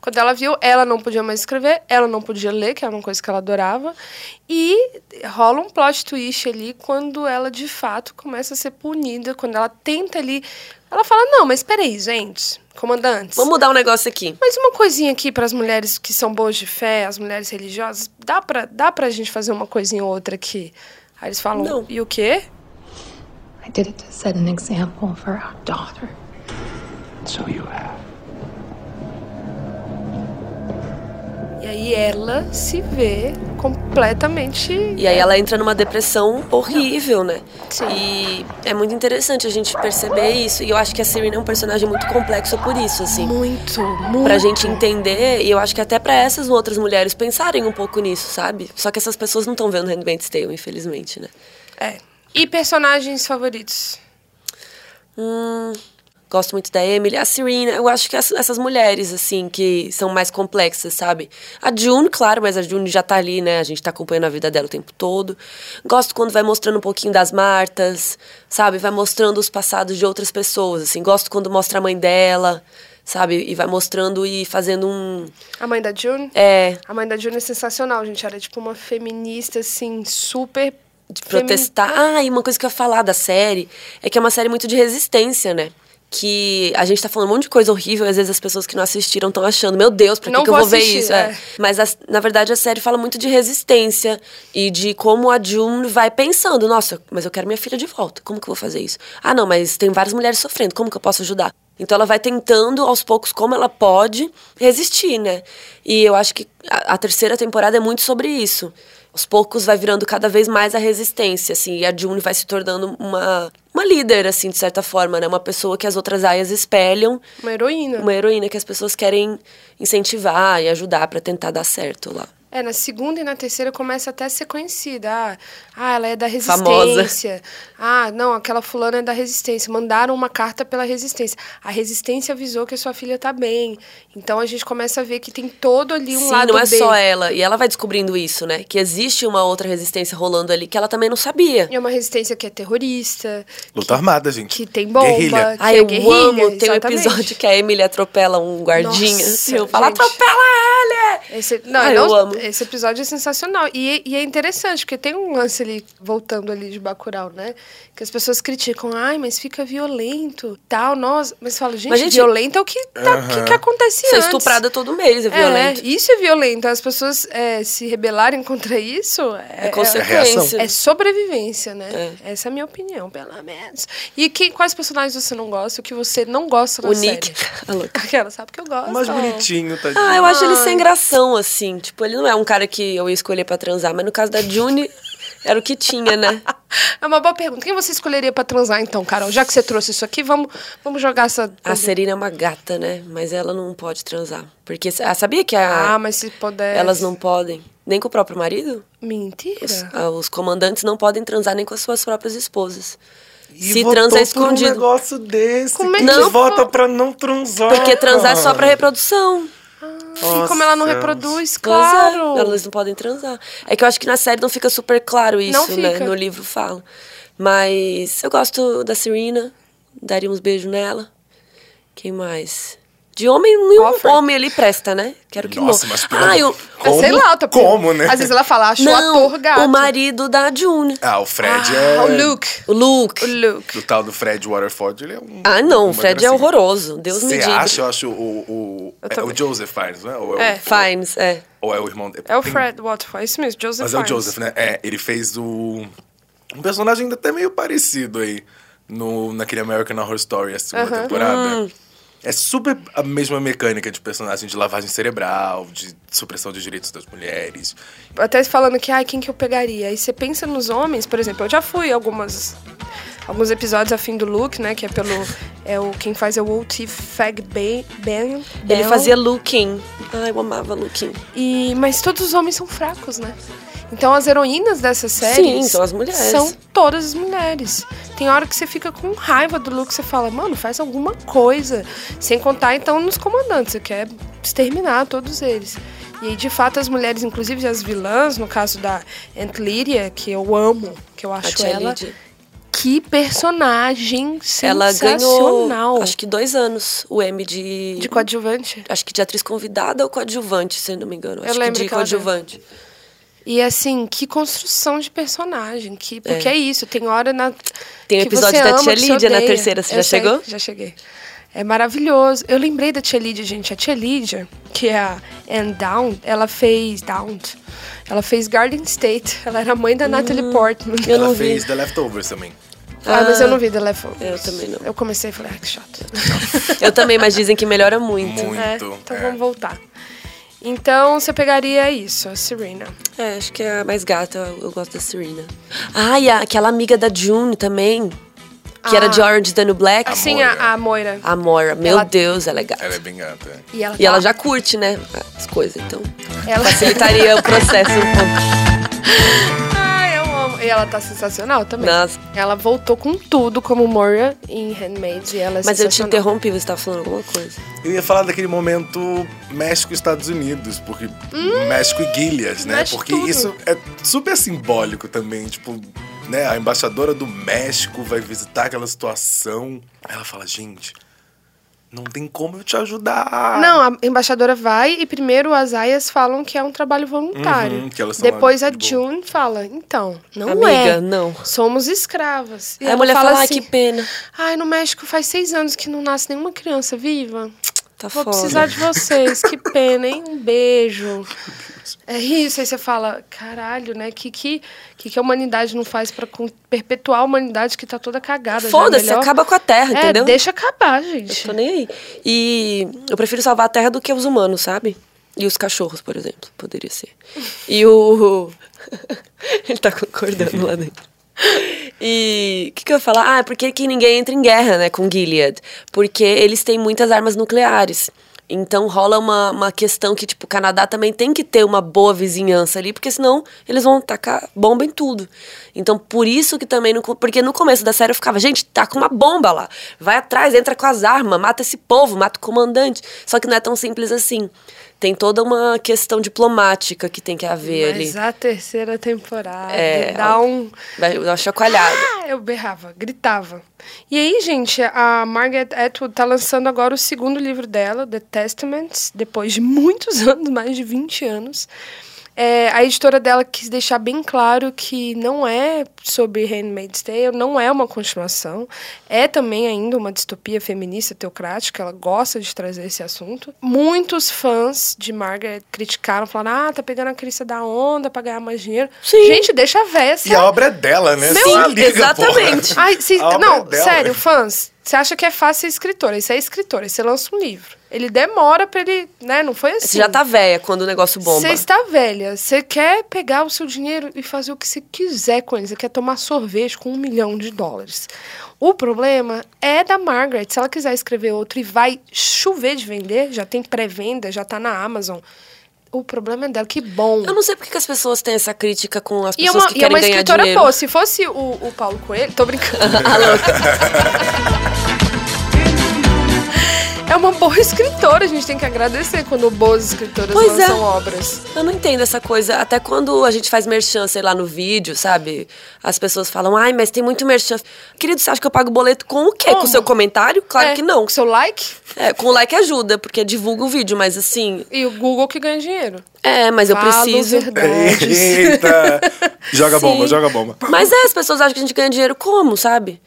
Quando ela viu, ela não podia mais escrever, ela não podia ler, que era uma coisa que ela adorava. E rola um plot twist ali quando ela de fato começa a ser punida, quando ela tenta ali. Ela fala: Não, mas peraí, gente, comandantes. vamos mudar um negócio aqui. Mas uma coisinha aqui para as mulheres que são boas de fé, as mulheres religiosas, dá pra, dá pra gente fazer uma coisinha ou outra aqui? Aí eles falam: Não. E o quê? I did it to set an example for our daughter. So you have. E aí ela se vê completamente. E aí ela entra numa depressão horrível, né? Sim. E é muito interessante a gente perceber isso. E eu acho que a Serena é um personagem muito complexo por isso, assim. Muito, muito. Pra gente entender, e eu acho que até pra essas outras mulheres pensarem um pouco nisso, sabe? Só que essas pessoas não estão vendo Handmaid's Tale, infelizmente, né? É. E personagens favoritos? Hum, gosto muito da Emily. A Serena, eu acho que as- essas mulheres, assim, que são mais complexas, sabe? A June, claro, mas a June já tá ali, né? A gente tá acompanhando a vida dela o tempo todo. Gosto quando vai mostrando um pouquinho das Martas, sabe? Vai mostrando os passados de outras pessoas, assim. Gosto quando mostra a mãe dela, sabe? E vai mostrando e fazendo um... A mãe da June? É, A mãe da June é sensacional, gente. Ela é tipo uma feminista, assim, super. de protestar. Ah, e uma coisa que eu ia falar da série é que é uma série muito de resistência, né? Que a gente tá falando um monte de coisa horrível, e às vezes as pessoas que não assistiram estão achando, meu Deus, pra que, que eu vou vou ver assistir, isso? é. Mas a- na verdade a série fala muito de resistência e de como a June vai pensando, nossa, mas eu quero minha filha de volta, como que eu vou fazer isso? Ah, não, mas tem várias mulheres sofrendo, como que eu posso ajudar? Então ela vai tentando aos poucos como ela pode resistir, né? E eu acho que a, a terceira temporada é muito sobre isso. Aos poucos vai virando cada vez mais a resistência, assim, e a June vai se tornando uma, uma líder, assim, de certa forma, né? Uma pessoa que as outras aias espelham, Uma heroína. uma heroína que as pessoas querem incentivar e ajudar pra tentar dar certo lá. É, na segunda e na terceira começa até a ser conhecida. Ah, ah, ela é da Famosa. resistência. Ah, não, aquela fulana é da resistência. Mandaram uma carta pela resistência. A resistência avisou que a sua filha tá bem. Então a gente começa a ver que tem todo ali um Sim, lado não é B. só ela. E ela vai descobrindo isso, né? Que existe uma outra resistência rolando ali que ela também não sabia. E é uma resistência que é terrorista. Luta armada, gente. Que tem bomba. Guerrilha. Que Ai, é eu guerrilha, amo. Tem um exatamente. episódio que a Emily atropela um guardinha. Nossa, eu falo, gente. atropela ele! Esse, não, Ah, não- eu amo. Esse episódio é sensacional. E, e é interessante, porque tem um lance ali, voltando ali de Bacurau, né? Que as pessoas criticam, ai, mas fica violento, tal, nós... Mas fala, gente, Mas, gente, violento é o que, tá, que, que acontece Ser antes. estuprada todo mês é violento. É, isso é violento. As pessoas é, se rebelarem contra isso É, é, consequência. é sobrevivência, né? Essa é a minha opinião, pelo menos. E que, quais personagens você não gosta? O que você não gosta na O série? Nick. *laughs* A louca. Aquela, sabe que eu gosto. O mais bonitinho, tadinho. Ah, eu acho ele sem gração, assim. Tipo, ele não é um cara que eu ia escolher pra transar, mas no caso da June, era o que tinha, né? *laughs* É uma boa pergunta. Quem você escolheria pra transar, então, Carol? Já que você trouxe isso aqui, vamos, vamos jogar essa... A Serena é uma gata, né? Mas ela não pode transar. Porque, ah, sabia que a, Ah, mas se puder... elas não podem? Nem com o próprio marido? Mentira. Ah, Os comandantes não podem transar nem com as suas próprias esposas. E Se transa é escondido. um negócio desse. Como é que não? vota pra não transar? Porque transar é só pra reprodução. E como ela não Nossa. reproduz, Pois é, claro. elas não podem transar. É que eu acho que na série não fica super claro isso, Não né? fica. No livro fala. Mas eu gosto da Serena, daria uns beijos nela. Quem mais? De homem, nenhum Alfred. homem ali presta, né? Quero que Nossa, morra. mas pelo- Ah, eu... Mas sei Como? lá, eu tô Como, né? Às vezes ela fala, acho o Não, ator gato. o marido da June. Ah, o Fred Ah, é... o Luke. O Luke. O Luke. O tal do Fred Waterford, ele é um... Ah, não, o Fred é gracinha. horroroso. Deus me Você diga. acha? Eu acho o... o é o Joseph Fiennes, não é? Ou É. o, Fines, é. ou é o irmão dele? É o Fred Waterford, isso mesmo, Joseph Mas é o Fiennes. Joseph, né? É, ele fez o... Um personagem ainda até meio parecido aí. No, naquele American Horror Story, a segunda Aham. temporada. É super a mesma mecânica de personagem de lavagem cerebral, de supressão de direitos das mulheres. Até falando que, ai, quem que eu pegaria? Aí você pensa nos homens, por exemplo, eu já fui algumas alguns episódios a fim do Luke, né, que é pelo é o quem faz é o O.T. Fag Ben, Ele fazia looking. Ai, eu amava looking. E mas todos os homens são fracos, né? Então as heroínas dessa série Sim, são as mulheres. São todas as mulheres. Tem hora que você fica com raiva do Luke, você fala, mano, faz alguma coisa. Sem contar, então, nos comandantes, você quer exterminar todos eles. E de fato, as mulheres, inclusive as vilãs, no caso da Aunt Lydia, que eu amo, que eu acho ela. Lydia. Que personagem Ela ganhou, sensacional. acho que dois anos, o M de... De coadjuvante. Acho que de atriz convidada ou coadjuvante, se não me engano. Acho lembro que de que ela ganhou. coadjuvante. E assim, que construção de personagem. Que, porque é, isso, tem hora na. Tem o episódio da ama, tia Lídia na terceira, você Eu já sei, chegou? Já cheguei. É maravilhoso. Eu lembrei da tia Lídia, gente. A tia Lídia, que é a Anne Down, ela fez. Down. Ela fez Garden State. Ela era a mãe da Natalie Portman. Hum, Eu Ela não vi. fez The Leftovers também. Ah, mas eu não vi The Leftovers. eu também não. Eu comecei e falei, ah, que chato. Eu também, mas dizem que melhora muito. Muito. É, então é. vamos voltar. Então você pegaria isso, a Serena. É, acho que é a mais gata, eu, gosto da Serena. Ah, e a- aquela amiga da June também, que era de Orange is the New Black. Assim, a, a Moira. A Moira, meu Ela- Deus, ela é gata. Ela é bem gata. é. E ela, E ela tá- já curte, né, as coisas, então Ela... facilitaria o processo um pouco. *laughs* E ela tá sensacional também. Nossa. Ela voltou com tudo como Moira em Handmaids e ela é Mas eu te interrompi, você tava falando alguma coisa. Eu ia falar daquele momento México-Estados Unidos, porque México e Gilead, né? Hum, Porque tudo. isso é super simbólico também, tipo, né? A embaixadora do México vai visitar aquela situação. Aí ela fala, gente, não tem como eu te ajudar. Não, a embaixadora vai e primeiro as aias falam que é um trabalho voluntário. Uhum, que elas são Depois a de boa. June fala, então, não Amiga, é. não. Somos escravas. E Aí a mulher fala, ai, assim, que pena. Ai, no México faz seis anos que não nasce nenhuma criança viva. Tá Vou foda. precisar de vocês. Que pena, hein? Um beijo. *laughs* É isso. Aí você fala, caralho, né? Que que, que, que a humanidade não faz pra con- perpetuar a humanidade que tá toda cagada? já? Foda-se, Melhor- acaba com a Terra, É, entendeu? deixa acabar, Eu gente. tô nem aí. E eu prefiro salvar a Terra do que os humanos, sabe? E os cachorros, por exemplo, poderia ser. E o. *laughs* Ele tá concordando lá dentro. E o que, que eu ia falar? Ah, por que, que ninguém entra em guerra, né, com Gilead? Porque eles têm muitas armas nucleares. Então rola uma, uma questão que, tipo, o Canadá também tem que ter uma boa vizinhança ali, porque senão eles vão tacar bomba em tudo. Então, por isso que também. Porque no começo da série eu ficava, gente, tá com uma bomba lá. Vai atrás, entra com as armas, mata esse povo, mata o comandante. Só que não é tão simples assim. Tem toda uma questão diplomática que tem que haver ali. Mas a terceira temporada É, dá um. Dar uma chacoalhada. Ah, eu berrava, gritava. E aí, gente, a Margaret Atwood tá lançando agora o segundo livro dela, The Testaments, depois de muitos *laughs* anos, mais de 20 anos. É, a editora dela quis deixar bem claro que não é sobre Handmaid's Tale, não é uma continuação. É também ainda uma distopia feminista teocrática, ela gosta de trazer esse assunto. Muitos fãs de Margaret criticaram, falando: ah, tá pegando a crista da onda pra ganhar mais dinheiro. Sim. Gente, deixa a véia. E a obra é dela, né? Sim, Se liga, exatamente. Ai, se- A obra não, é dela. sério, fãs, você acha que é fácil ser escritora? Isso é escritora, você lança um livro. Ele demora pra ele, né? Não foi assim. Você já tá velha quando o negócio bomba. Você está velha, você quer pegar o seu dinheiro e fazer o que você quiser com ele. Você quer tomar sorvete com um milhão de dólares. O problema é da Margaret. Se ela quiser escrever outro e vai chover de vender, já tem pré-venda, já tá na Amazon. O problema é dela, que bom. Eu não sei porque que as pessoas têm essa crítica com as E é pessoas uma, que e é querem uma ganhar escritora dinheiro. boa. Se fosse o, o Paulo Coelho. Tô brincando. *laughs* *laughs* É uma boa escritora, a gente tem que agradecer quando boas escritoras Pois é. lançam obras. Eu não entendo essa coisa. Até quando a gente faz merchan, sei lá, no vídeo, sabe? As pessoas falam, ai, mas tem muito merchan. Querido, você acha que eu pago boleto com o quê? Com Como? o seu comentário? Claro É, que não. Com seu like É, com o like ajuda, porque divulga o vídeo, mas assim. e o Google que ganha dinheiro. É, mas eu Falo preciso. verdades. Eita! *laughs* Joga Sim. bomba, joga bomba. Mas é, as pessoas acham que a gente ganha dinheiro como, sabe?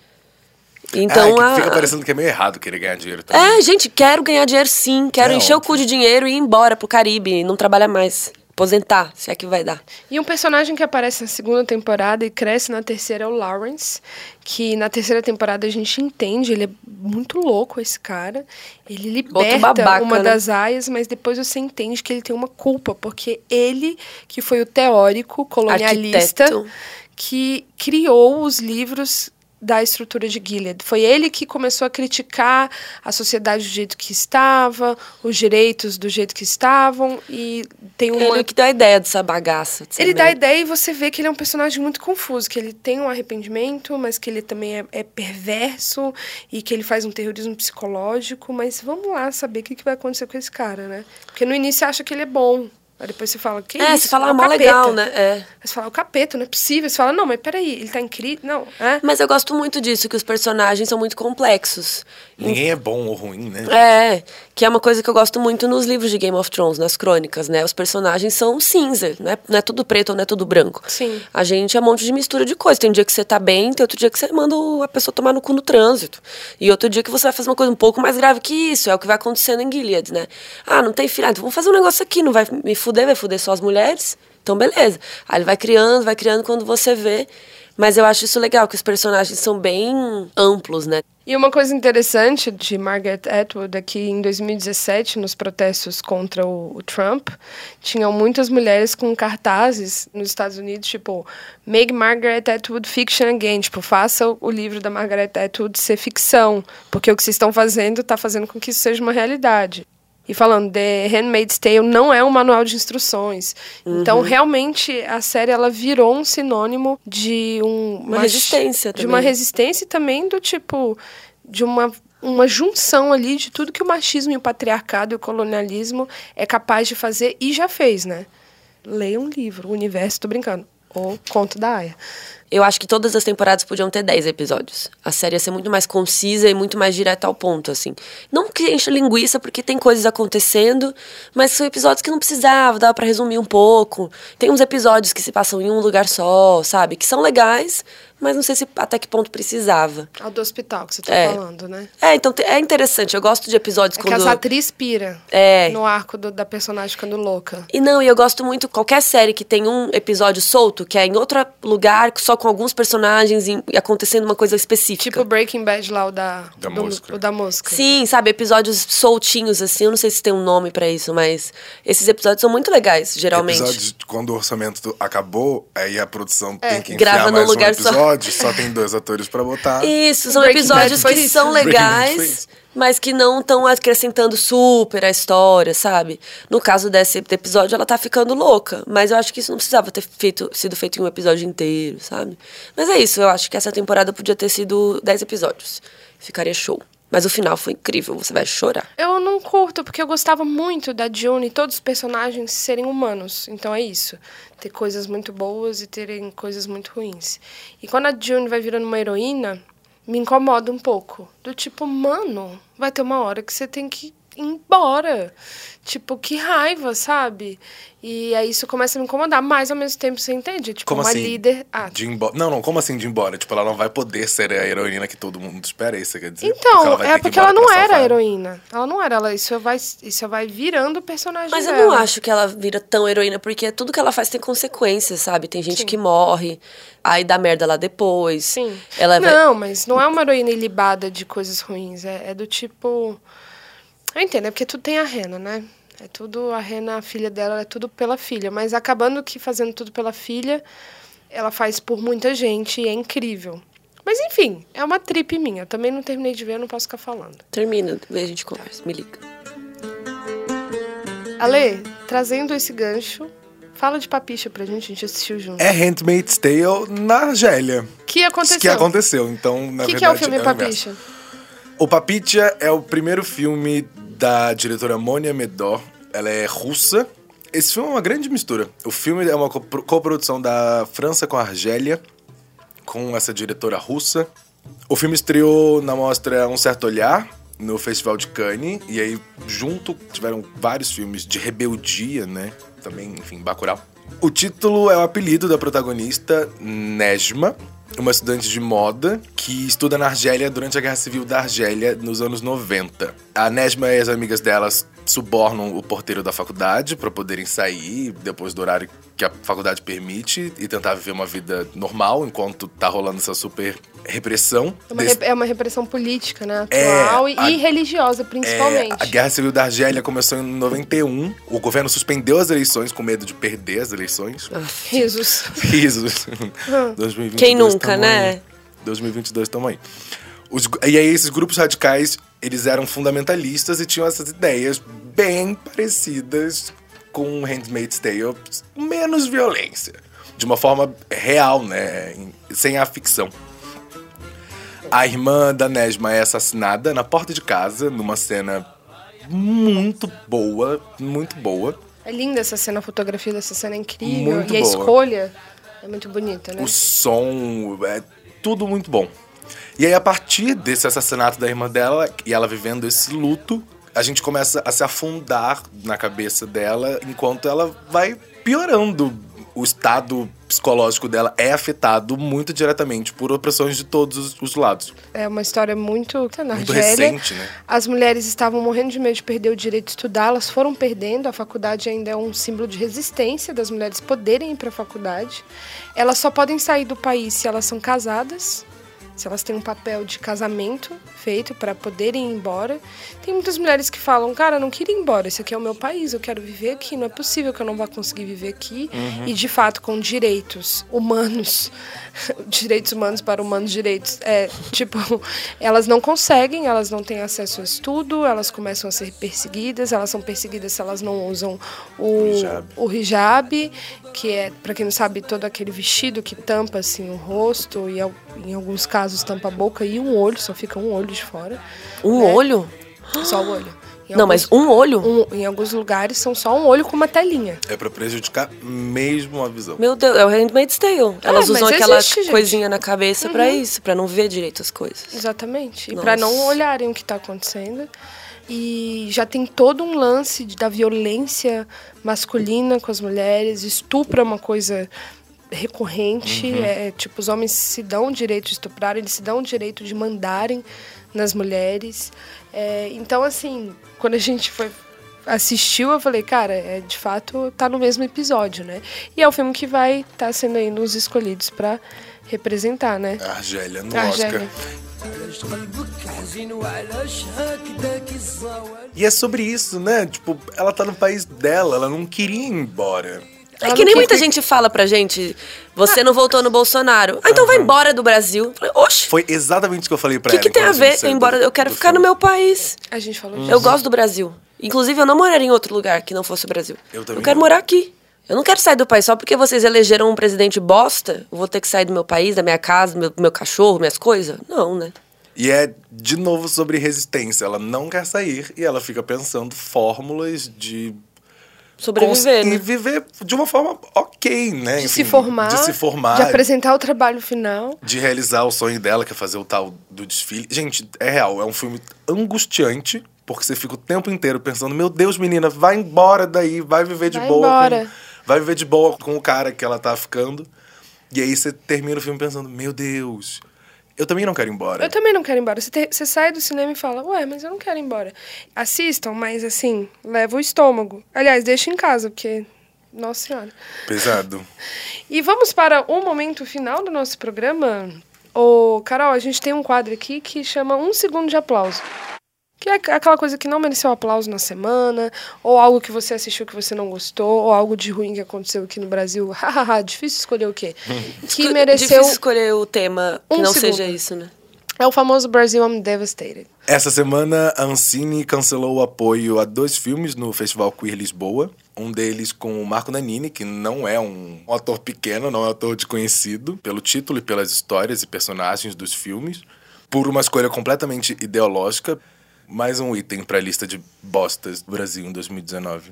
Então que a. Fica parecendo que é meio errado querer ganhar dinheiro também. É, gente, quero ganhar dinheiro sim. Quero É encher o cu de dinheiro e ir embora pro Caribe e não trabalhar mais. Aposentar, se é que vai dar. E um personagem que aparece na segunda temporada e cresce na terceira é o Lawrence, que na terceira temporada a gente entende, ele é muito louco esse cara. Ele liberta babaca, uma né? das aias, mas depois você entende que ele tem uma culpa, porque ele, que foi o teórico colonialista, Arquiteto. que criou os livros da estrutura de Gilead. Foi ele que começou a criticar a sociedade do jeito que estava, os direitos do jeito que estavam, e tem uma... Ele que dá a ideia dessa bagaça. de Ele dá a ideia e você vê que ele é um personagem muito confuso, que ele tem um arrependimento, mas que ele também é, é perverso e que ele faz um terrorismo psicológico. Mas vamos lá saber o que, que vai acontecer com esse cara, né? Porque no início acha que ele é bom. Aí depois você fala, que É, isso? você fala, é ah, o mó capeta. legal, né? É. Aí você fala, o capeta, não é possível. Você fala, não, mas peraí, ele tá incrível. Não, é. Mas eu gosto muito disso, que os personagens são muito complexos. Ninguém é bom ou ruim, né? É, que é uma coisa que eu gosto muito nos livros de Game of Thrones, nas crônicas, né? Os personagens são cinza, não é, não é tudo preto ou não é tudo branco. Sim. A gente é um monte de mistura de coisas. Tem um dia que você tá bem, tem outro dia que você manda a pessoa tomar no cu no trânsito. E outro dia que você vai fazer uma coisa um pouco mais grave que isso. É o que vai acontecendo em Gilead, né? Ah, não tem filho. Ah, então vamos fazer um negócio aqui, não vai me fuder, vai fuder só as mulheres? Então beleza. Aí ele vai criando, vai criando quando você vê. Mas eu acho isso legal, que os personagens são bem amplos, né? E uma coisa interessante de Margaret Atwood é que em 2017, nos protestos contra o, o Trump, tinham muitas mulheres com cartazes nos Estados Unidos, tipo, Make Margaret Atwood Fiction Again, tipo, faça o, o livro da Margaret Atwood ser ficção, porque o que vocês estão fazendo está fazendo com que isso seja uma realidade. E falando, The Handmaid's Tale não é um manual de instruções. Uhum. Então, realmente, a série ela virou um sinônimo de um, Uma resistência De uma também. resistência e também do tipo de uma uma junção ali de tudo que o machismo e o patriarcado e o colonialismo é capaz de fazer e já fez, né? Leia um livro, o universo, tô brincando, ou Conto da Aya. Eu acho que todas as temporadas podiam ter 10 episódios. A série ia ser muito mais concisa e muito mais direta ao ponto, assim. Não que encha linguiça, porque tem coisas acontecendo, mas são episódios que não precisava, dava pra resumir um pouco. Tem uns episódios que se passam em um lugar só, sabe? Que são legais, mas não sei se até que ponto precisava. A do hospital que você tá É. falando, né? É, então é interessante. Eu gosto de episódios É quando... que as atrizes pira É. no arco do- da personagem ficando louca. E não, e eu gosto muito qualquer série que tem um episódio solto, que é em outro lugar, só com alguns personagens e acontecendo uma coisa específica. Tipo Breaking Bad lá, o da, Da do- mosca. o da mosca. Sim, sabe, episódios soltinhos, assim. Eu não sei se tem um nome pra isso, mas esses episódios são muito legais, geralmente. Episódios de quando o orçamento acabou, aí a produção É. tem que enfiar Grava num mais lugar um só. episódio, só. tem dois atores pra botar. Isso, são Breaking episódios que isso. são legais. Mas que não estão acrescentando super a história, sabe? No caso desse episódio, ela tá ficando louca. Mas eu acho que isso não precisava ter feito, sido feito em um episódio inteiro, sabe? Mas é isso, eu acho que essa temporada podia ter sido 10 episódios. Ficaria show. Mas o final foi incrível, você vai chorar. Eu não curto, porque eu gostava muito da June e todos os personagens serem humanos. Então é isso. Ter coisas muito boas e terem coisas muito ruins. E quando a June vai virando uma heroína, me incomoda um pouco. Do tipo, mano, vai ter uma hora que você tem que embora. Tipo, que raiva, sabe? E aí isso começa a me incomodar, mas ao mesmo tempo você entende? Tipo, Como uma assim? líder. Ah, De ir embora. Não, não, como assim de ir embora? Tipo, ela não vai poder ser a heroína que todo mundo espera, é isso que quer dizer? Então, ela vai ter é porque ela não era salvar. heroína. Ela não era, ela isso vai, isso vai virando o personagem Mas eu dela. não acho que ela vira tão heroína, porque tudo que ela faz tem consequências, sabe? Tem gente Sim. que morre, aí dá merda lá depois. Sim. Ela vai- não, mas não é uma heroína ilibada de coisas ruins. É, é do tipo. Eu entendo, é porque tudo tem a Rena, né? É tudo. A Rena, a filha dela, é tudo pela filha. Mas acabando que fazendo tudo pela filha, ela faz por muita gente e é incrível. Mas enfim, é uma trip minha. Também não terminei de ver, eu não posso ficar falando. Termina, daí a gente conversa, me liga. Ale, trazendo esse gancho, fala de papicha pra gente, a gente assistiu junto. É Handmaid's Tale na Argélia. que aconteceu? Que aconteceu, então, na O que, verdade... que é o filme inverso. Papicha? O Papicha é o primeiro filme da diretora Monia Medor. Ela é russa. Esse filme é uma grande mistura. O filme é uma copro- coprodução da França com a Argélia, com essa diretora russa. O filme estreou na mostra Um Certo Olhar, no Festival de Cannes. E aí, junto, tiveram vários filmes de rebeldia, né? Também, enfim, Bacurau. O título é o apelido da protagonista, Nejma, uma estudante de moda que estuda na Argélia durante a Guerra Civil da Argélia nos anos 90. A Nejma e as amigas delas subornam o porteiro da faculdade para poderem sair depois do horário que a faculdade permite e tentar viver uma vida normal enquanto tá rolando essa super repressão. É uma, Desse- é uma repressão política, né? É, Atual e, a- e religiosa, principalmente. É, a Guerra Civil da Argélia começou em 91. O governo suspendeu as eleições com medo de perder as eleições. Risos. Risos. *laughs* 2022 Quem nunca, né? aí. 2022 tamo aí. Os- e aí esses grupos radicais, eles eram fundamentalistas e tinham essas ideias bem parecidas com Handmaid's Tale, menos violência. De uma forma real, né? em- Sem a ficção. A irmã da Nesma é assassinada na porta de casa, numa cena muito boa, muito boa. É linda essa cena, a fotografia dessa cena é incrível. Muito e a boa. escolha é muito bonita, né? O som, é tudo muito bom. E aí, a partir desse assassinato da irmã dela, e ela vivendo esse luto, a gente começa a se afundar na cabeça dela enquanto ela vai piorando. O estado psicológico dela é afetado muito diretamente por opressões de todos os- os lados. É uma história muito. Na Muito Argélia, recente, né? As mulheres estavam morrendo de medo de perder o direito de estudar, elas foram perdendo. A faculdade ainda é um símbolo de resistência das mulheres poderem ir para a faculdade. Elas só podem sair do país se elas são casadas, se elas têm um papel de casamento feito para poderem ir embora. Tem muitas mulheres que falam: Cara, eu não queria ir embora, esse aqui é o meu país, eu quero viver aqui, não é possível que eu não vá conseguir viver aqui. E de fato, com direitos humanos, *laughs* direitos humanos para humanos direitos, é tipo, elas não conseguem, elas não têm acesso a estudo, elas começam a ser perseguidas, elas são perseguidas se elas não usam o, hijab. o hijab, que é, para quem não sabe, todo aquele vestido que tampa assim o rosto e em alguns casos tampa a boca e um olho, só fica um olho de fora, Um É. olho? só o olho. Em Não, mas alguns- um olho? um- em alguns lugares são só um olho com uma telinha. É pra prejudicar mesmo a visão. Meu Deus, é o Handmaid's Tale. Elas mas usam aquela existe, gente. Uhum. coisinha na cabeça pra isso, pra não ver direito as coisas. Exatamente. E para não olharem o que está acontecendo. E já tem todo um lance da violência masculina com as mulheres. Estupro é uma coisa recorrente. É, tipo, os homens se dão o direito de estuprar, eles se dão o direito de mandarem nas mulheres. É, então, assim, quando a gente foi assistiu, eu falei, cara, é, de fato tá no mesmo episódio, né? E é o filme que vai estar tá sendo aí nos escolhidos para representar, né? Argélia no A Oscar. Argélia. E é sobre isso, né? Tipo, ela tá no país dela, ela não queria ir embora. É Ela que nem muita gente fala pra gente, você não votou no Bolsonaro. Ah, então vai embora do Brasil. Eu Falei, Oxe, Foi exatamente o que eu falei pra o que, ela. que tem a ver? saiu Embora eu quero ficar no filme. meu país. A gente falou disso. Eu gosto do Brasil. Inclusive, eu não moraria em outro lugar que não fosse o Brasil. Eu também quero não. morar aqui. Eu não quero sair do país só porque vocês elegeram um presidente bosta. Eu vou ter que sair do meu país, da minha casa, do meu, meu cachorro, minhas coisas? Não, né? E é, de novo, sobre resistência. Ela não quer sair e ela fica pensando fórmulas de Sobreviver, cons- né? E viver de uma forma ok, né? De Enfim, se formar. De se formar. De apresentar o trabalho final. de realizar o sonho dela, que é fazer o tal do desfile. Gente, é real, é um filme angustiante, porque você fica o tempo inteiro pensando, meu Deus, menina, vai embora daí, vai viver de Vai boa. embora. Com, vai viver de boa com o cara que ela tá ficando. E aí você termina o filme pensando, meu Deus, eu também não quero ir embora. Eu também não quero ir embora. Você, te- você sai do cinema e fala, ué, mas eu não quero ir embora. Assistam, mas assim, leva o estômago. Aliás, deixa em casa, porque. Nossa Senhora. Pesado. *laughs* E vamos para o momento final do nosso programa. Ô, Carol, a gente tem um quadro aqui que chama Um Segundo de Aplauso. Que é aquela coisa que não mereceu aplauso na semana, ou algo que você assistiu que você não gostou, ou algo de ruim que aconteceu aqui no Brasil. *laughs* Hahaha, difícil escolher o quê? que mereceu. Difícil escolher o tema que Um não segundo. seja isso, né? É o famoso Brasil I'm Devastated. Essa semana, a Ancine cancelou o apoio a dois filmes no Festival Queer Lisboa. Um deles com o Marco Nanini, que não é um ator pequeno, não é um ator desconhecido, pelo título e pelas histórias e personagens dos filmes. Por uma escolha completamente ideológica. Mais um item para a lista de bostas do Brasil em 2019.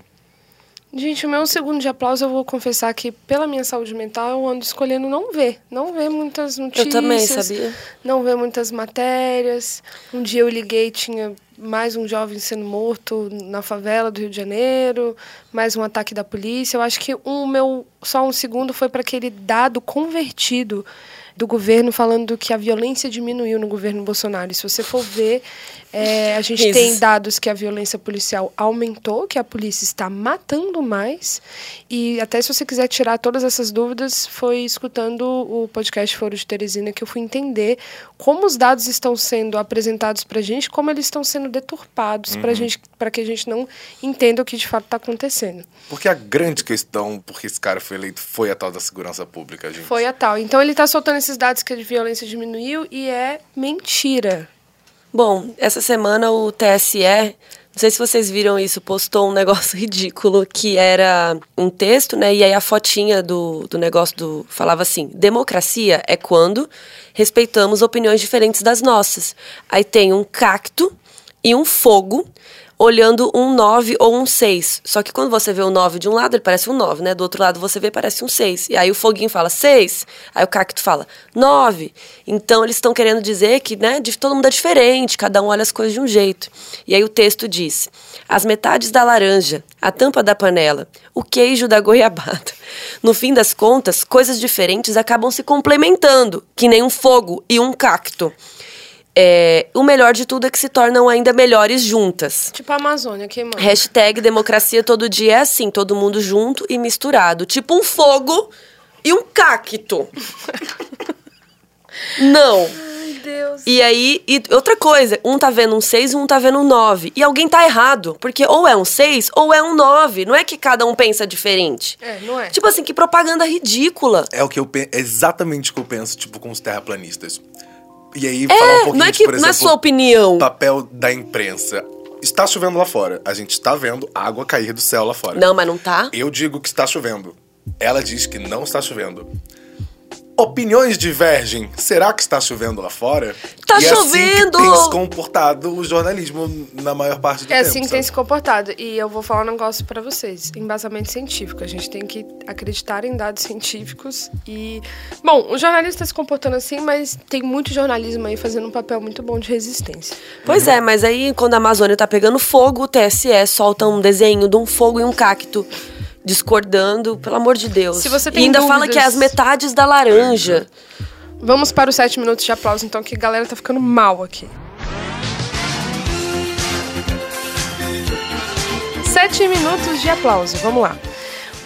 Gente, o meu segundo de aplauso, eu vou confessar que, pela minha saúde mental, eu ando escolhendo não ver. Não ver muitas notícias. Eu também, sabia? Não ver muitas matérias. Um dia eu liguei, tinha mais um jovem sendo morto na favela do Rio de Janeiro, mais um ataque da polícia. Eu acho que o meu só um segundo foi para aquele dado convertido do governo falando que a violência diminuiu no governo Bolsonaro. E se você for ver, é, a gente Risos. tem dados que a violência policial aumentou, que a polícia está matando mais. E até se você quiser tirar todas essas dúvidas, foi escutando o podcast Foro de Teresina que eu fui entender como os dados estão sendo apresentados para a gente, como eles estão sendo deturpados para gente, para que a gente não entenda o que de fato está acontecendo. Porque a grande questão, porque esse cara foi eleito, foi a tal da segurança pública, gente. Foi a tal. Então ele está soltando esses dados que a violência diminuiu e é mentira. Bom, essa semana o TSE, não sei se vocês viram isso, postou um negócio *laughs* ridículo que era um texto, né? E aí a fotinha do, do negócio do falava assim: democracia é quando respeitamos opiniões diferentes das nossas. Aí tem um cacto e um fogo olhando um 9 ou um 6. Só que quando você vê o 9 de um lado, ele parece um 9, né? Do outro lado você vê, parece um 6. E aí o foguinho fala 6. Aí o cacto fala 9. Então eles estão querendo dizer que, né, de, todo mundo é diferente, cada um olha as coisas de um jeito. E aí o texto diz: as metades da laranja, a tampa da panela, o queijo da goiabada. No fim das contas, coisas diferentes acabam se complementando, que nem um fogo e um cacto. É, o melhor de tudo é que se tornam ainda melhores juntas. Tipo a Amazônia queimando. Hashtag democracia todo dia é assim, todo mundo junto e misturado. Tipo um fogo e um cacto. *laughs* Não. Ai, Deus. E aí, e outra coisa, um tá vendo um 6 e um tá vendo um 9. E alguém tá errado, porque ou é um 6 ou é um 9. Não é que cada um pensa diferente. É, não é? Tipo assim, que propaganda ridícula. É o que eu pe- é exatamente o que eu penso, tipo, com os terraplanistas. E aí, falar um É, pouquinho não é de, que por não é exemplo, sua opinião. papel da imprensa. Está chovendo lá fora. A gente está vendo água cair do céu lá fora. Não, mas não tá. Eu digo que está chovendo. Ela diz que não está chovendo. Opiniões divergem. Será que está chovendo lá fora? Tá e é assim que chovendo! tem se comportado o jornalismo na maior parte do É tempo. assim que sabe? tem se comportado. E eu vou falar um negócio pra vocês. Embasamento científico. A gente tem que acreditar em dados científicos. E. Bom, o jornalista tá se comportando assim, mas tem muito jornalismo aí fazendo um papel muito bom de resistência. Pois é, mas aí quando a Amazônia tá pegando fogo, o TSE solta um desenho de um fogo e um cacto discordando, pelo amor de Deus. Se você e tem ainda fala dúvidas- que é as metades da laranja. Vamos para os sete minutos de aplauso, então, que a galera tá ficando mal aqui. Sete minutos de aplauso, vamos lá.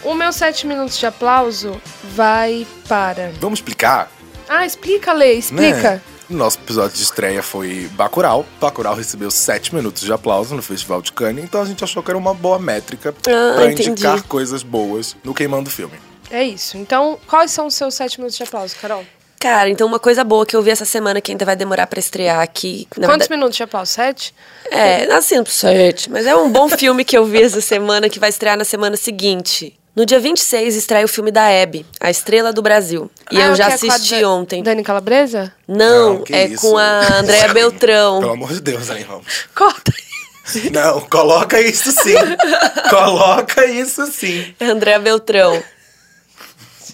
O meu sete minutos de aplauso vai para. Vamos explicar? Ah, explica, Lê, explica. Né? O nosso episódio de estreia foi Bacurau. Bacurau recebeu 7 minutos de aplauso no Festival de Cannes, então a gente achou que era uma boa métrica Ah, pra entendi. indicar coisas boas no Queimando Filme. É isso. Então, quais são os seus sete minutos de aplauso, Carol? Cara, então uma coisa boa que eu vi essa semana que ainda vai demorar pra estrear aqui. na Quantos verdade- minutos de aplauso? Sete? É, assim, sete. Mas é um bom filme que eu vi essa semana que vai estrear na semana seguinte. No dia 26 estreia o filme da Hebe, A Estrela do Brasil. E Ah, eu já é assisti ontem. Dani Calabresa? Não, Não, é isso. com a Andréa Beltrão. Pelo amor de Deus, Dani Ramos. Corta. Não, coloca isso sim. coloca isso sim. É a Andréa Beltrão.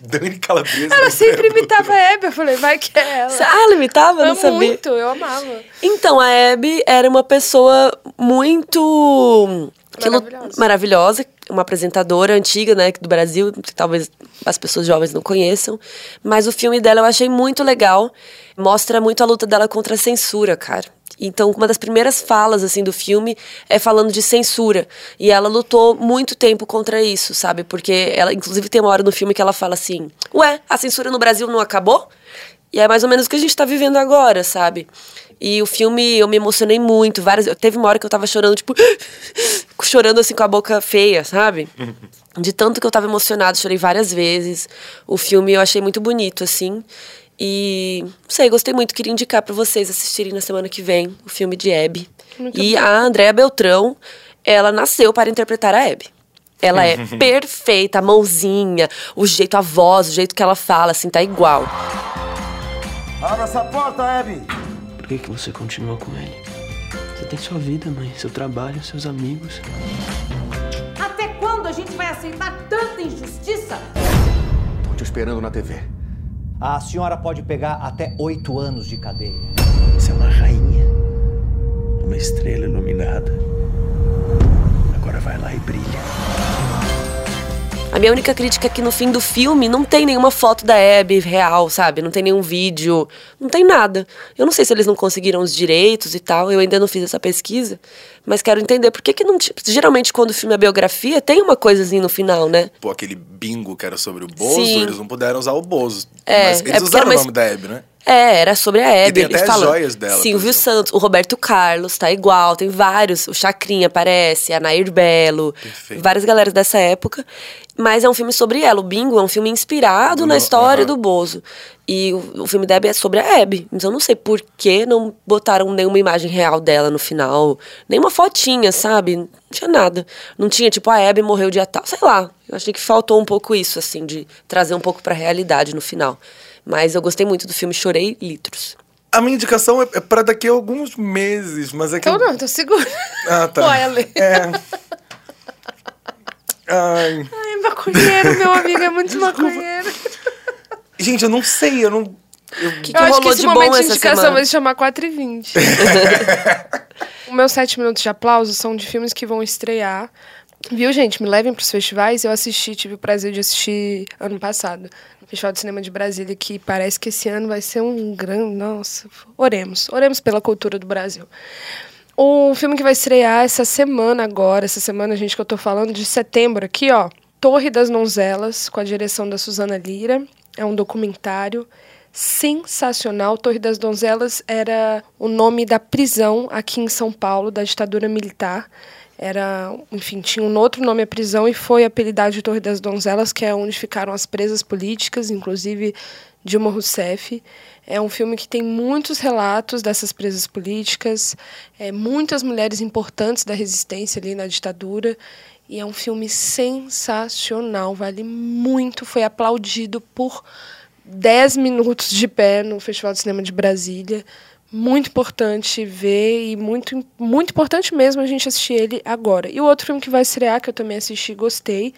Dani Calabresa. Ela sempre imitava a Hebe. Eu falei, vai que é ela. Ah, ela imitava? Eu não Amo sabia. muito, eu amava. Então, a Abby era uma pessoa muito que lu- Maravilhosa. Uma apresentadora antiga, né, do Brasil, que talvez as pessoas jovens não conheçam, mas o filme dela eu achei muito legal, mostra muito a luta dela contra a censura, cara. Então, uma das primeiras falas assim do filme é falando de censura, e ela lutou muito tempo contra isso, sabe? Porque ela inclusive tem uma hora no filme que ela fala assim: "Ué, a censura no Brasil não acabou?" E é mais ou menos o que a gente tá vivendo agora, sabe? E o filme, eu me emocionei muito. Várias, teve uma hora que eu tava chorando, tipo, *gasps* chorando assim com a boca feia, sabe? De tanto que eu tava emocionado, chorei várias vezes. O filme eu achei muito bonito, assim. E, não sei, gostei muito. Queria indicar pra vocês assistirem na semana que vem o filme de Abby. e a Andréa Beltrão, ela nasceu para interpretar a Abby. Ela é *laughs* perfeita, a mãozinha, o jeito, a voz, o jeito que ela fala, assim, tá igual. Abra essa porta, Abby! Por que, que você continua com ele? Você tem sua vida, mãe, seu trabalho, seus amigos. Até quando a gente vai aceitar tanta injustiça? Tô te esperando na TV. A senhora pode pegar até oito anos de cadeia. Você é uma rainha. Uma estrela iluminada. Agora vai lá e brilha. A minha única crítica é que no fim do filme não tem nenhuma foto da Abby real, sabe? Não tem nenhum vídeo, não tem nada. Eu não sei se eles não conseguiram os direitos e tal, eu ainda não fiz essa pesquisa, mas quero entender por que que não... Geralmente quando o filme é biografia, tem uma coisazinha no final, né? Pô, aquele bingo que era sobre o Bozo, Sim. eles não puderam usar o Bozo. É, Mas é eles porque usaram era o nome da Hebe, né? É, era sobre a Abby. tem eles até as falam. joias dela, Silvio exemplo. Santos, o Roberto Carlos, tá igual, tem vários. O Chacrinha aparece, a Nair Belo, Perfeito. várias galeras dessa época. Mas é um filme sobre ela. O Bingo é um filme inspirado na No- história aham. do Bozo. E o, o filme da Abby é sobre a Abby. Então eu não sei por que não botaram nenhuma imagem real dela no final. Nenhuma fotinha, sabe? Não tinha nada. Não tinha, tipo, a Abby morreu dia tal. Sei lá. Eu achei que faltou um pouco isso, assim, de trazer um pouco pra realidade no final. Mas eu gostei muito do filme, chorei litros. A minha indicação é, é pra daqui a alguns meses, mas é que. Então eu- não, tô segura. Ah, tá. Vai, Ale. É. Ai. Ai, maconheiro, meu amigo, é muito maconheiro. Gente, eu não sei, eu não. eu- O que, que Eu acho que esse de momento de indicação semana? vai se chamar 4 e 20. Os meus sete minutos de aplauso são de filmes que vão estrear. Viu, gente? Me levem pros festivais. Eu assisti, tive o prazer de assistir ano passado. No Festival de Cinema de Brasília, que parece que esse ano vai ser um grande... Nossa, oremos. Oremos pela cultura do Brasil. Um filme que vai estrear essa semana agora, essa semana, gente, que eu tô falando, de setembro aqui, ó. Torre das Donzelas, com a direção da Suzana Lira. É um documentário sensacional. Torre das Donzelas era o nome da prisão aqui em São Paulo, da ditadura militar. Era, enfim, tinha um outro nome a prisão e foi apelidado de Torre das Donzelas, que é onde ficaram as presas políticas, inclusive Dilma Rousseff. É um filme que tem muitos relatos dessas presas políticas, é, muitas mulheres importantes da resistência ali na ditadura. E é um filme sensacional, vale muito. Foi aplaudido por 10 minutos de pé no Festival de Cinema de Brasília. Muito importante ver e muito, muito importante mesmo a gente assistir ele agora. E o outro filme que vai estrear, que eu também assisti e gostei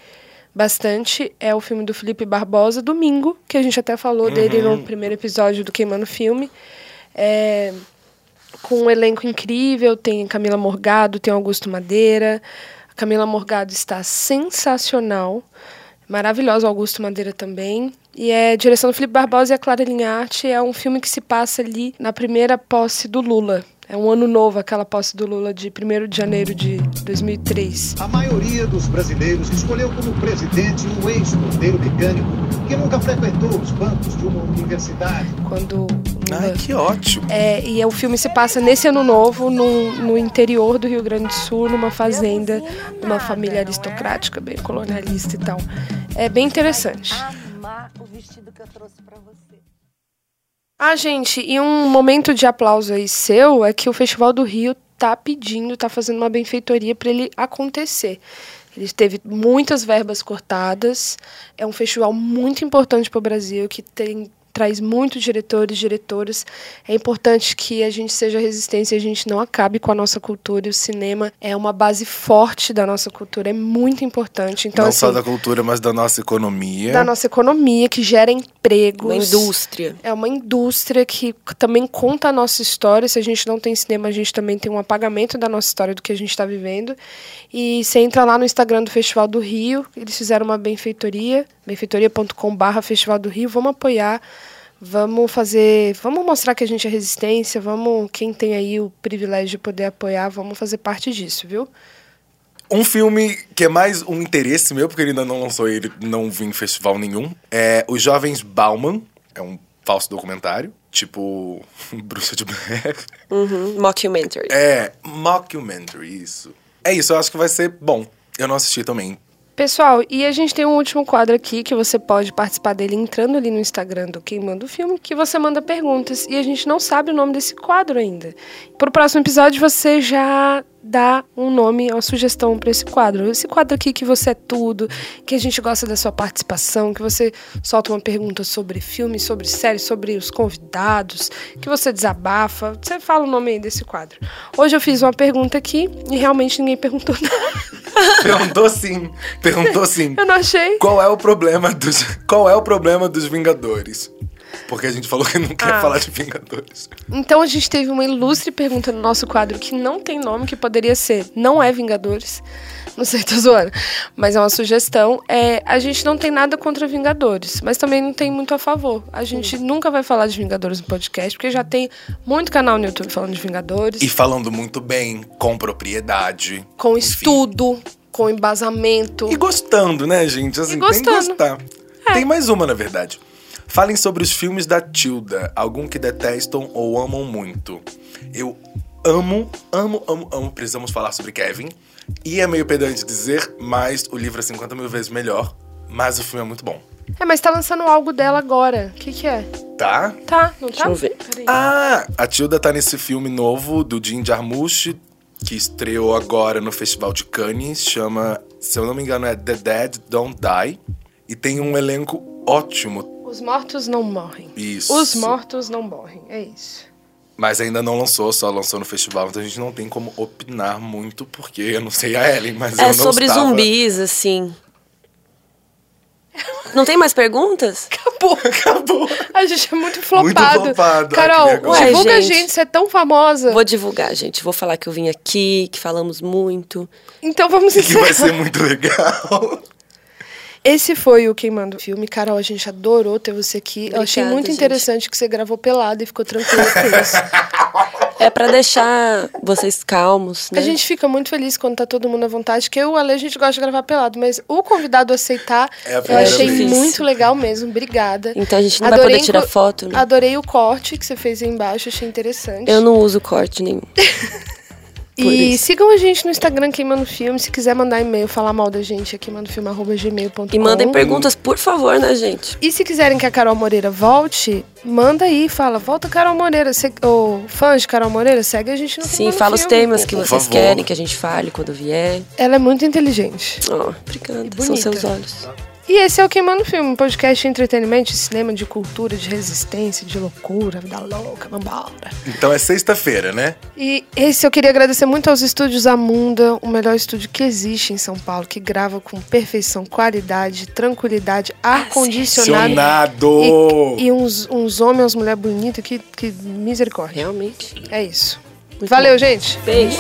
bastante, é o filme do Felipe Barbosa, Domingo, que a gente até falou dele no primeiro episódio do Queimando Filme. É, com um elenco incrível, tem Camila Morgado, tem Augusto Madeira. A Camila Morgado está sensacional. Maravilhosa, Augusto Madeira também. E é direção do Felipe Barbosa e a Clara Linharte. É um filme que se passa ali na primeira posse do Lula. É um ano novo, aquela posse do Lula de 1 de janeiro de 2003. A maioria dos brasileiros escolheu como presidente um ex-porteiro mecânico que nunca frequentou os bancos de uma universidade. Quando Ai, que ótimo. É, e o filme se passa nesse ano novo, no, no interior do Rio Grande do Sul, numa fazenda, numa família aristocrática, bem colonialista e tal. É bem interessante. o vestido que eu trouxe pra você. Ah, gente, e um momento de aplauso aí seu é que o Festival do Rio tá pedindo, tá fazendo uma benfeitoria para ele acontecer. Ele teve muitas verbas cortadas. É um festival muito importante para o Brasil, que tem traz muitos diretores, diretoras. É importante que a gente seja resistência e a gente não acabe com a nossa cultura. E o cinema é uma base forte da nossa cultura, é muito importante. Então, Não assim, só da cultura, mas da nossa economia. da nossa economia, que gera empregos. Uma indústria. É uma indústria que também conta a nossa história. Se a gente não tem cinema, a gente também tem um apagamento da nossa história, do que a gente está vivendo. E você entra lá no Instagram do Festival do Rio, eles fizeram uma benfeitoria, benfeitoria.com.br Festival do Rio. Vamos apoiar, vamos fazer, vamos mostrar que a gente é resistência, vamos, quem tem aí o privilégio de poder apoiar, vamos fazer parte disso, viu? Um filme que é mais um interesse meu, porque ele ainda não lançou ele, não vi em festival nenhum, é Os Jovens Bauman. É um falso documentário, tipo *laughs* Bruxa de Blair. Uhum, mockumentary. É, mockumentary, isso. É isso, eu acho que vai ser bom. Eu não assisti também. Pessoal, e a gente tem um último quadro aqui que você pode participar dele entrando ali no Instagram do Quem Manda o Filme, que você manda perguntas e a gente não sabe o nome desse quadro ainda. Pro próximo episódio você já dá um nome, uma sugestão para esse quadro. Esse quadro aqui que você é tudo, que a gente gosta da sua participação, que você solta uma pergunta sobre filme, sobre série, sobre os convidados, que você desabafa. Você fala o nome aí desse quadro. Hoje eu fiz uma pergunta aqui e realmente ninguém *laughs* perguntou nada. *laughs* Perguntou sim. Perguntou sim. Eu não achei. Qual é o problema dos Qual é o problema dos Vingadores? Porque a gente falou que não quer Ah. falar de Vingadores. Então a gente teve uma ilustre pergunta no nosso quadro que não tem nome, que poderia ser Não é Vingadores. Não sei, tô zoando. Mas é uma sugestão. É, a gente não tem nada contra Vingadores, mas também não tem muito a favor. A gente nunca vai falar de Vingadores no podcast, porque já tem muito canal no YouTube falando de Vingadores. E falando muito bem, com propriedade. com estudo, com embasamento. E gostando, né, gente? Assim, E tem que gostando. gostar. Tem mais uma, na verdade. Falem sobre os filmes da Tilda, algum que detestam ou amam muito. Eu amo, amo, amo, amo. Precisamos falar sobre Kevin. E é meio pedante dizer, mas o livro é 50 mil vezes melhor. Mas o filme é muito bom. É, mas tá lançando algo dela agora. O que que é? Tá? Tá, não tá? Deixa eu ver. Peraí. Ah, a Tilda tá nesse filme novo do Jim Jarmusch, que estreou agora no Festival de Cannes. Chama, se eu não me engano, é The Dead Don't Die. E tem um elenco ótimo. Os mortos não morrem. Isso. Os mortos não morrem. É isso. Mas ainda não lançou, só lançou no festival, então a gente não tem como opinar muito, porque eu não sei a Ellen, mas eu É não sobre estava. zumbis, assim. Não tem mais perguntas? Acabou. Acabou. A gente é muito flopado. flopado. Ai, Carol, divulga a gente. gente, você é tão famosa. Vou divulgar, gente. Vou falar que eu vim aqui, que falamos muito. Então vamos Que vai encerrar. ser muito legal. Esse foi o Quem Manda o Filme. Carol, a gente adorou ter você aqui. eu achei Obrigada, muito gente. interessante que você gravou pelado e ficou tranquila com isso. *laughs* É pra deixar vocês calmos, né? A gente fica muito feliz quando tá todo mundo à vontade, que eu o Ale, a gente gosta de gravar pelado, mas o convidado aceitar, É a eu achei vez. muito legal mesmo. Obrigada. Então a gente não vai poder tirar foto, né? Adorei o corte que você fez aí embaixo, achei interessante. Eu não uso corte nenhum. *laughs* E isso. sigam a gente no Instagram, Queimando Filme. Se quiser mandar e-mail, falar mal da gente, é queimandofilme.gmail.com. E mandem perguntas, por favor, né, gente? E se quiserem que a Carol Moreira volte, manda aí, fala, volta Carol Moreira. Você, ô, fãs de Carol Moreira, segue a gente no Sim, fala os Filme. temas que Por vocês favor. querem que a gente fale quando vier. Ela é muito inteligente. Oh, obrigada. São seus olhos. E esse é o Queimando Filme, um podcast de entretenimento, de cinema, de cultura, de resistência, de loucura, vida louca, vambora. Então é sexta-feira, né? E esse eu queria agradecer muito aos estúdios Amunda, o melhor estúdio que existe em São Paulo, que grava com perfeição, qualidade, tranquilidade, ar-condicionado. E, e uns, uns homens, umas mulheres bonitas, que, que misericórdia. Realmente. É isso. Muito Valeu, bom. gente. Beijo.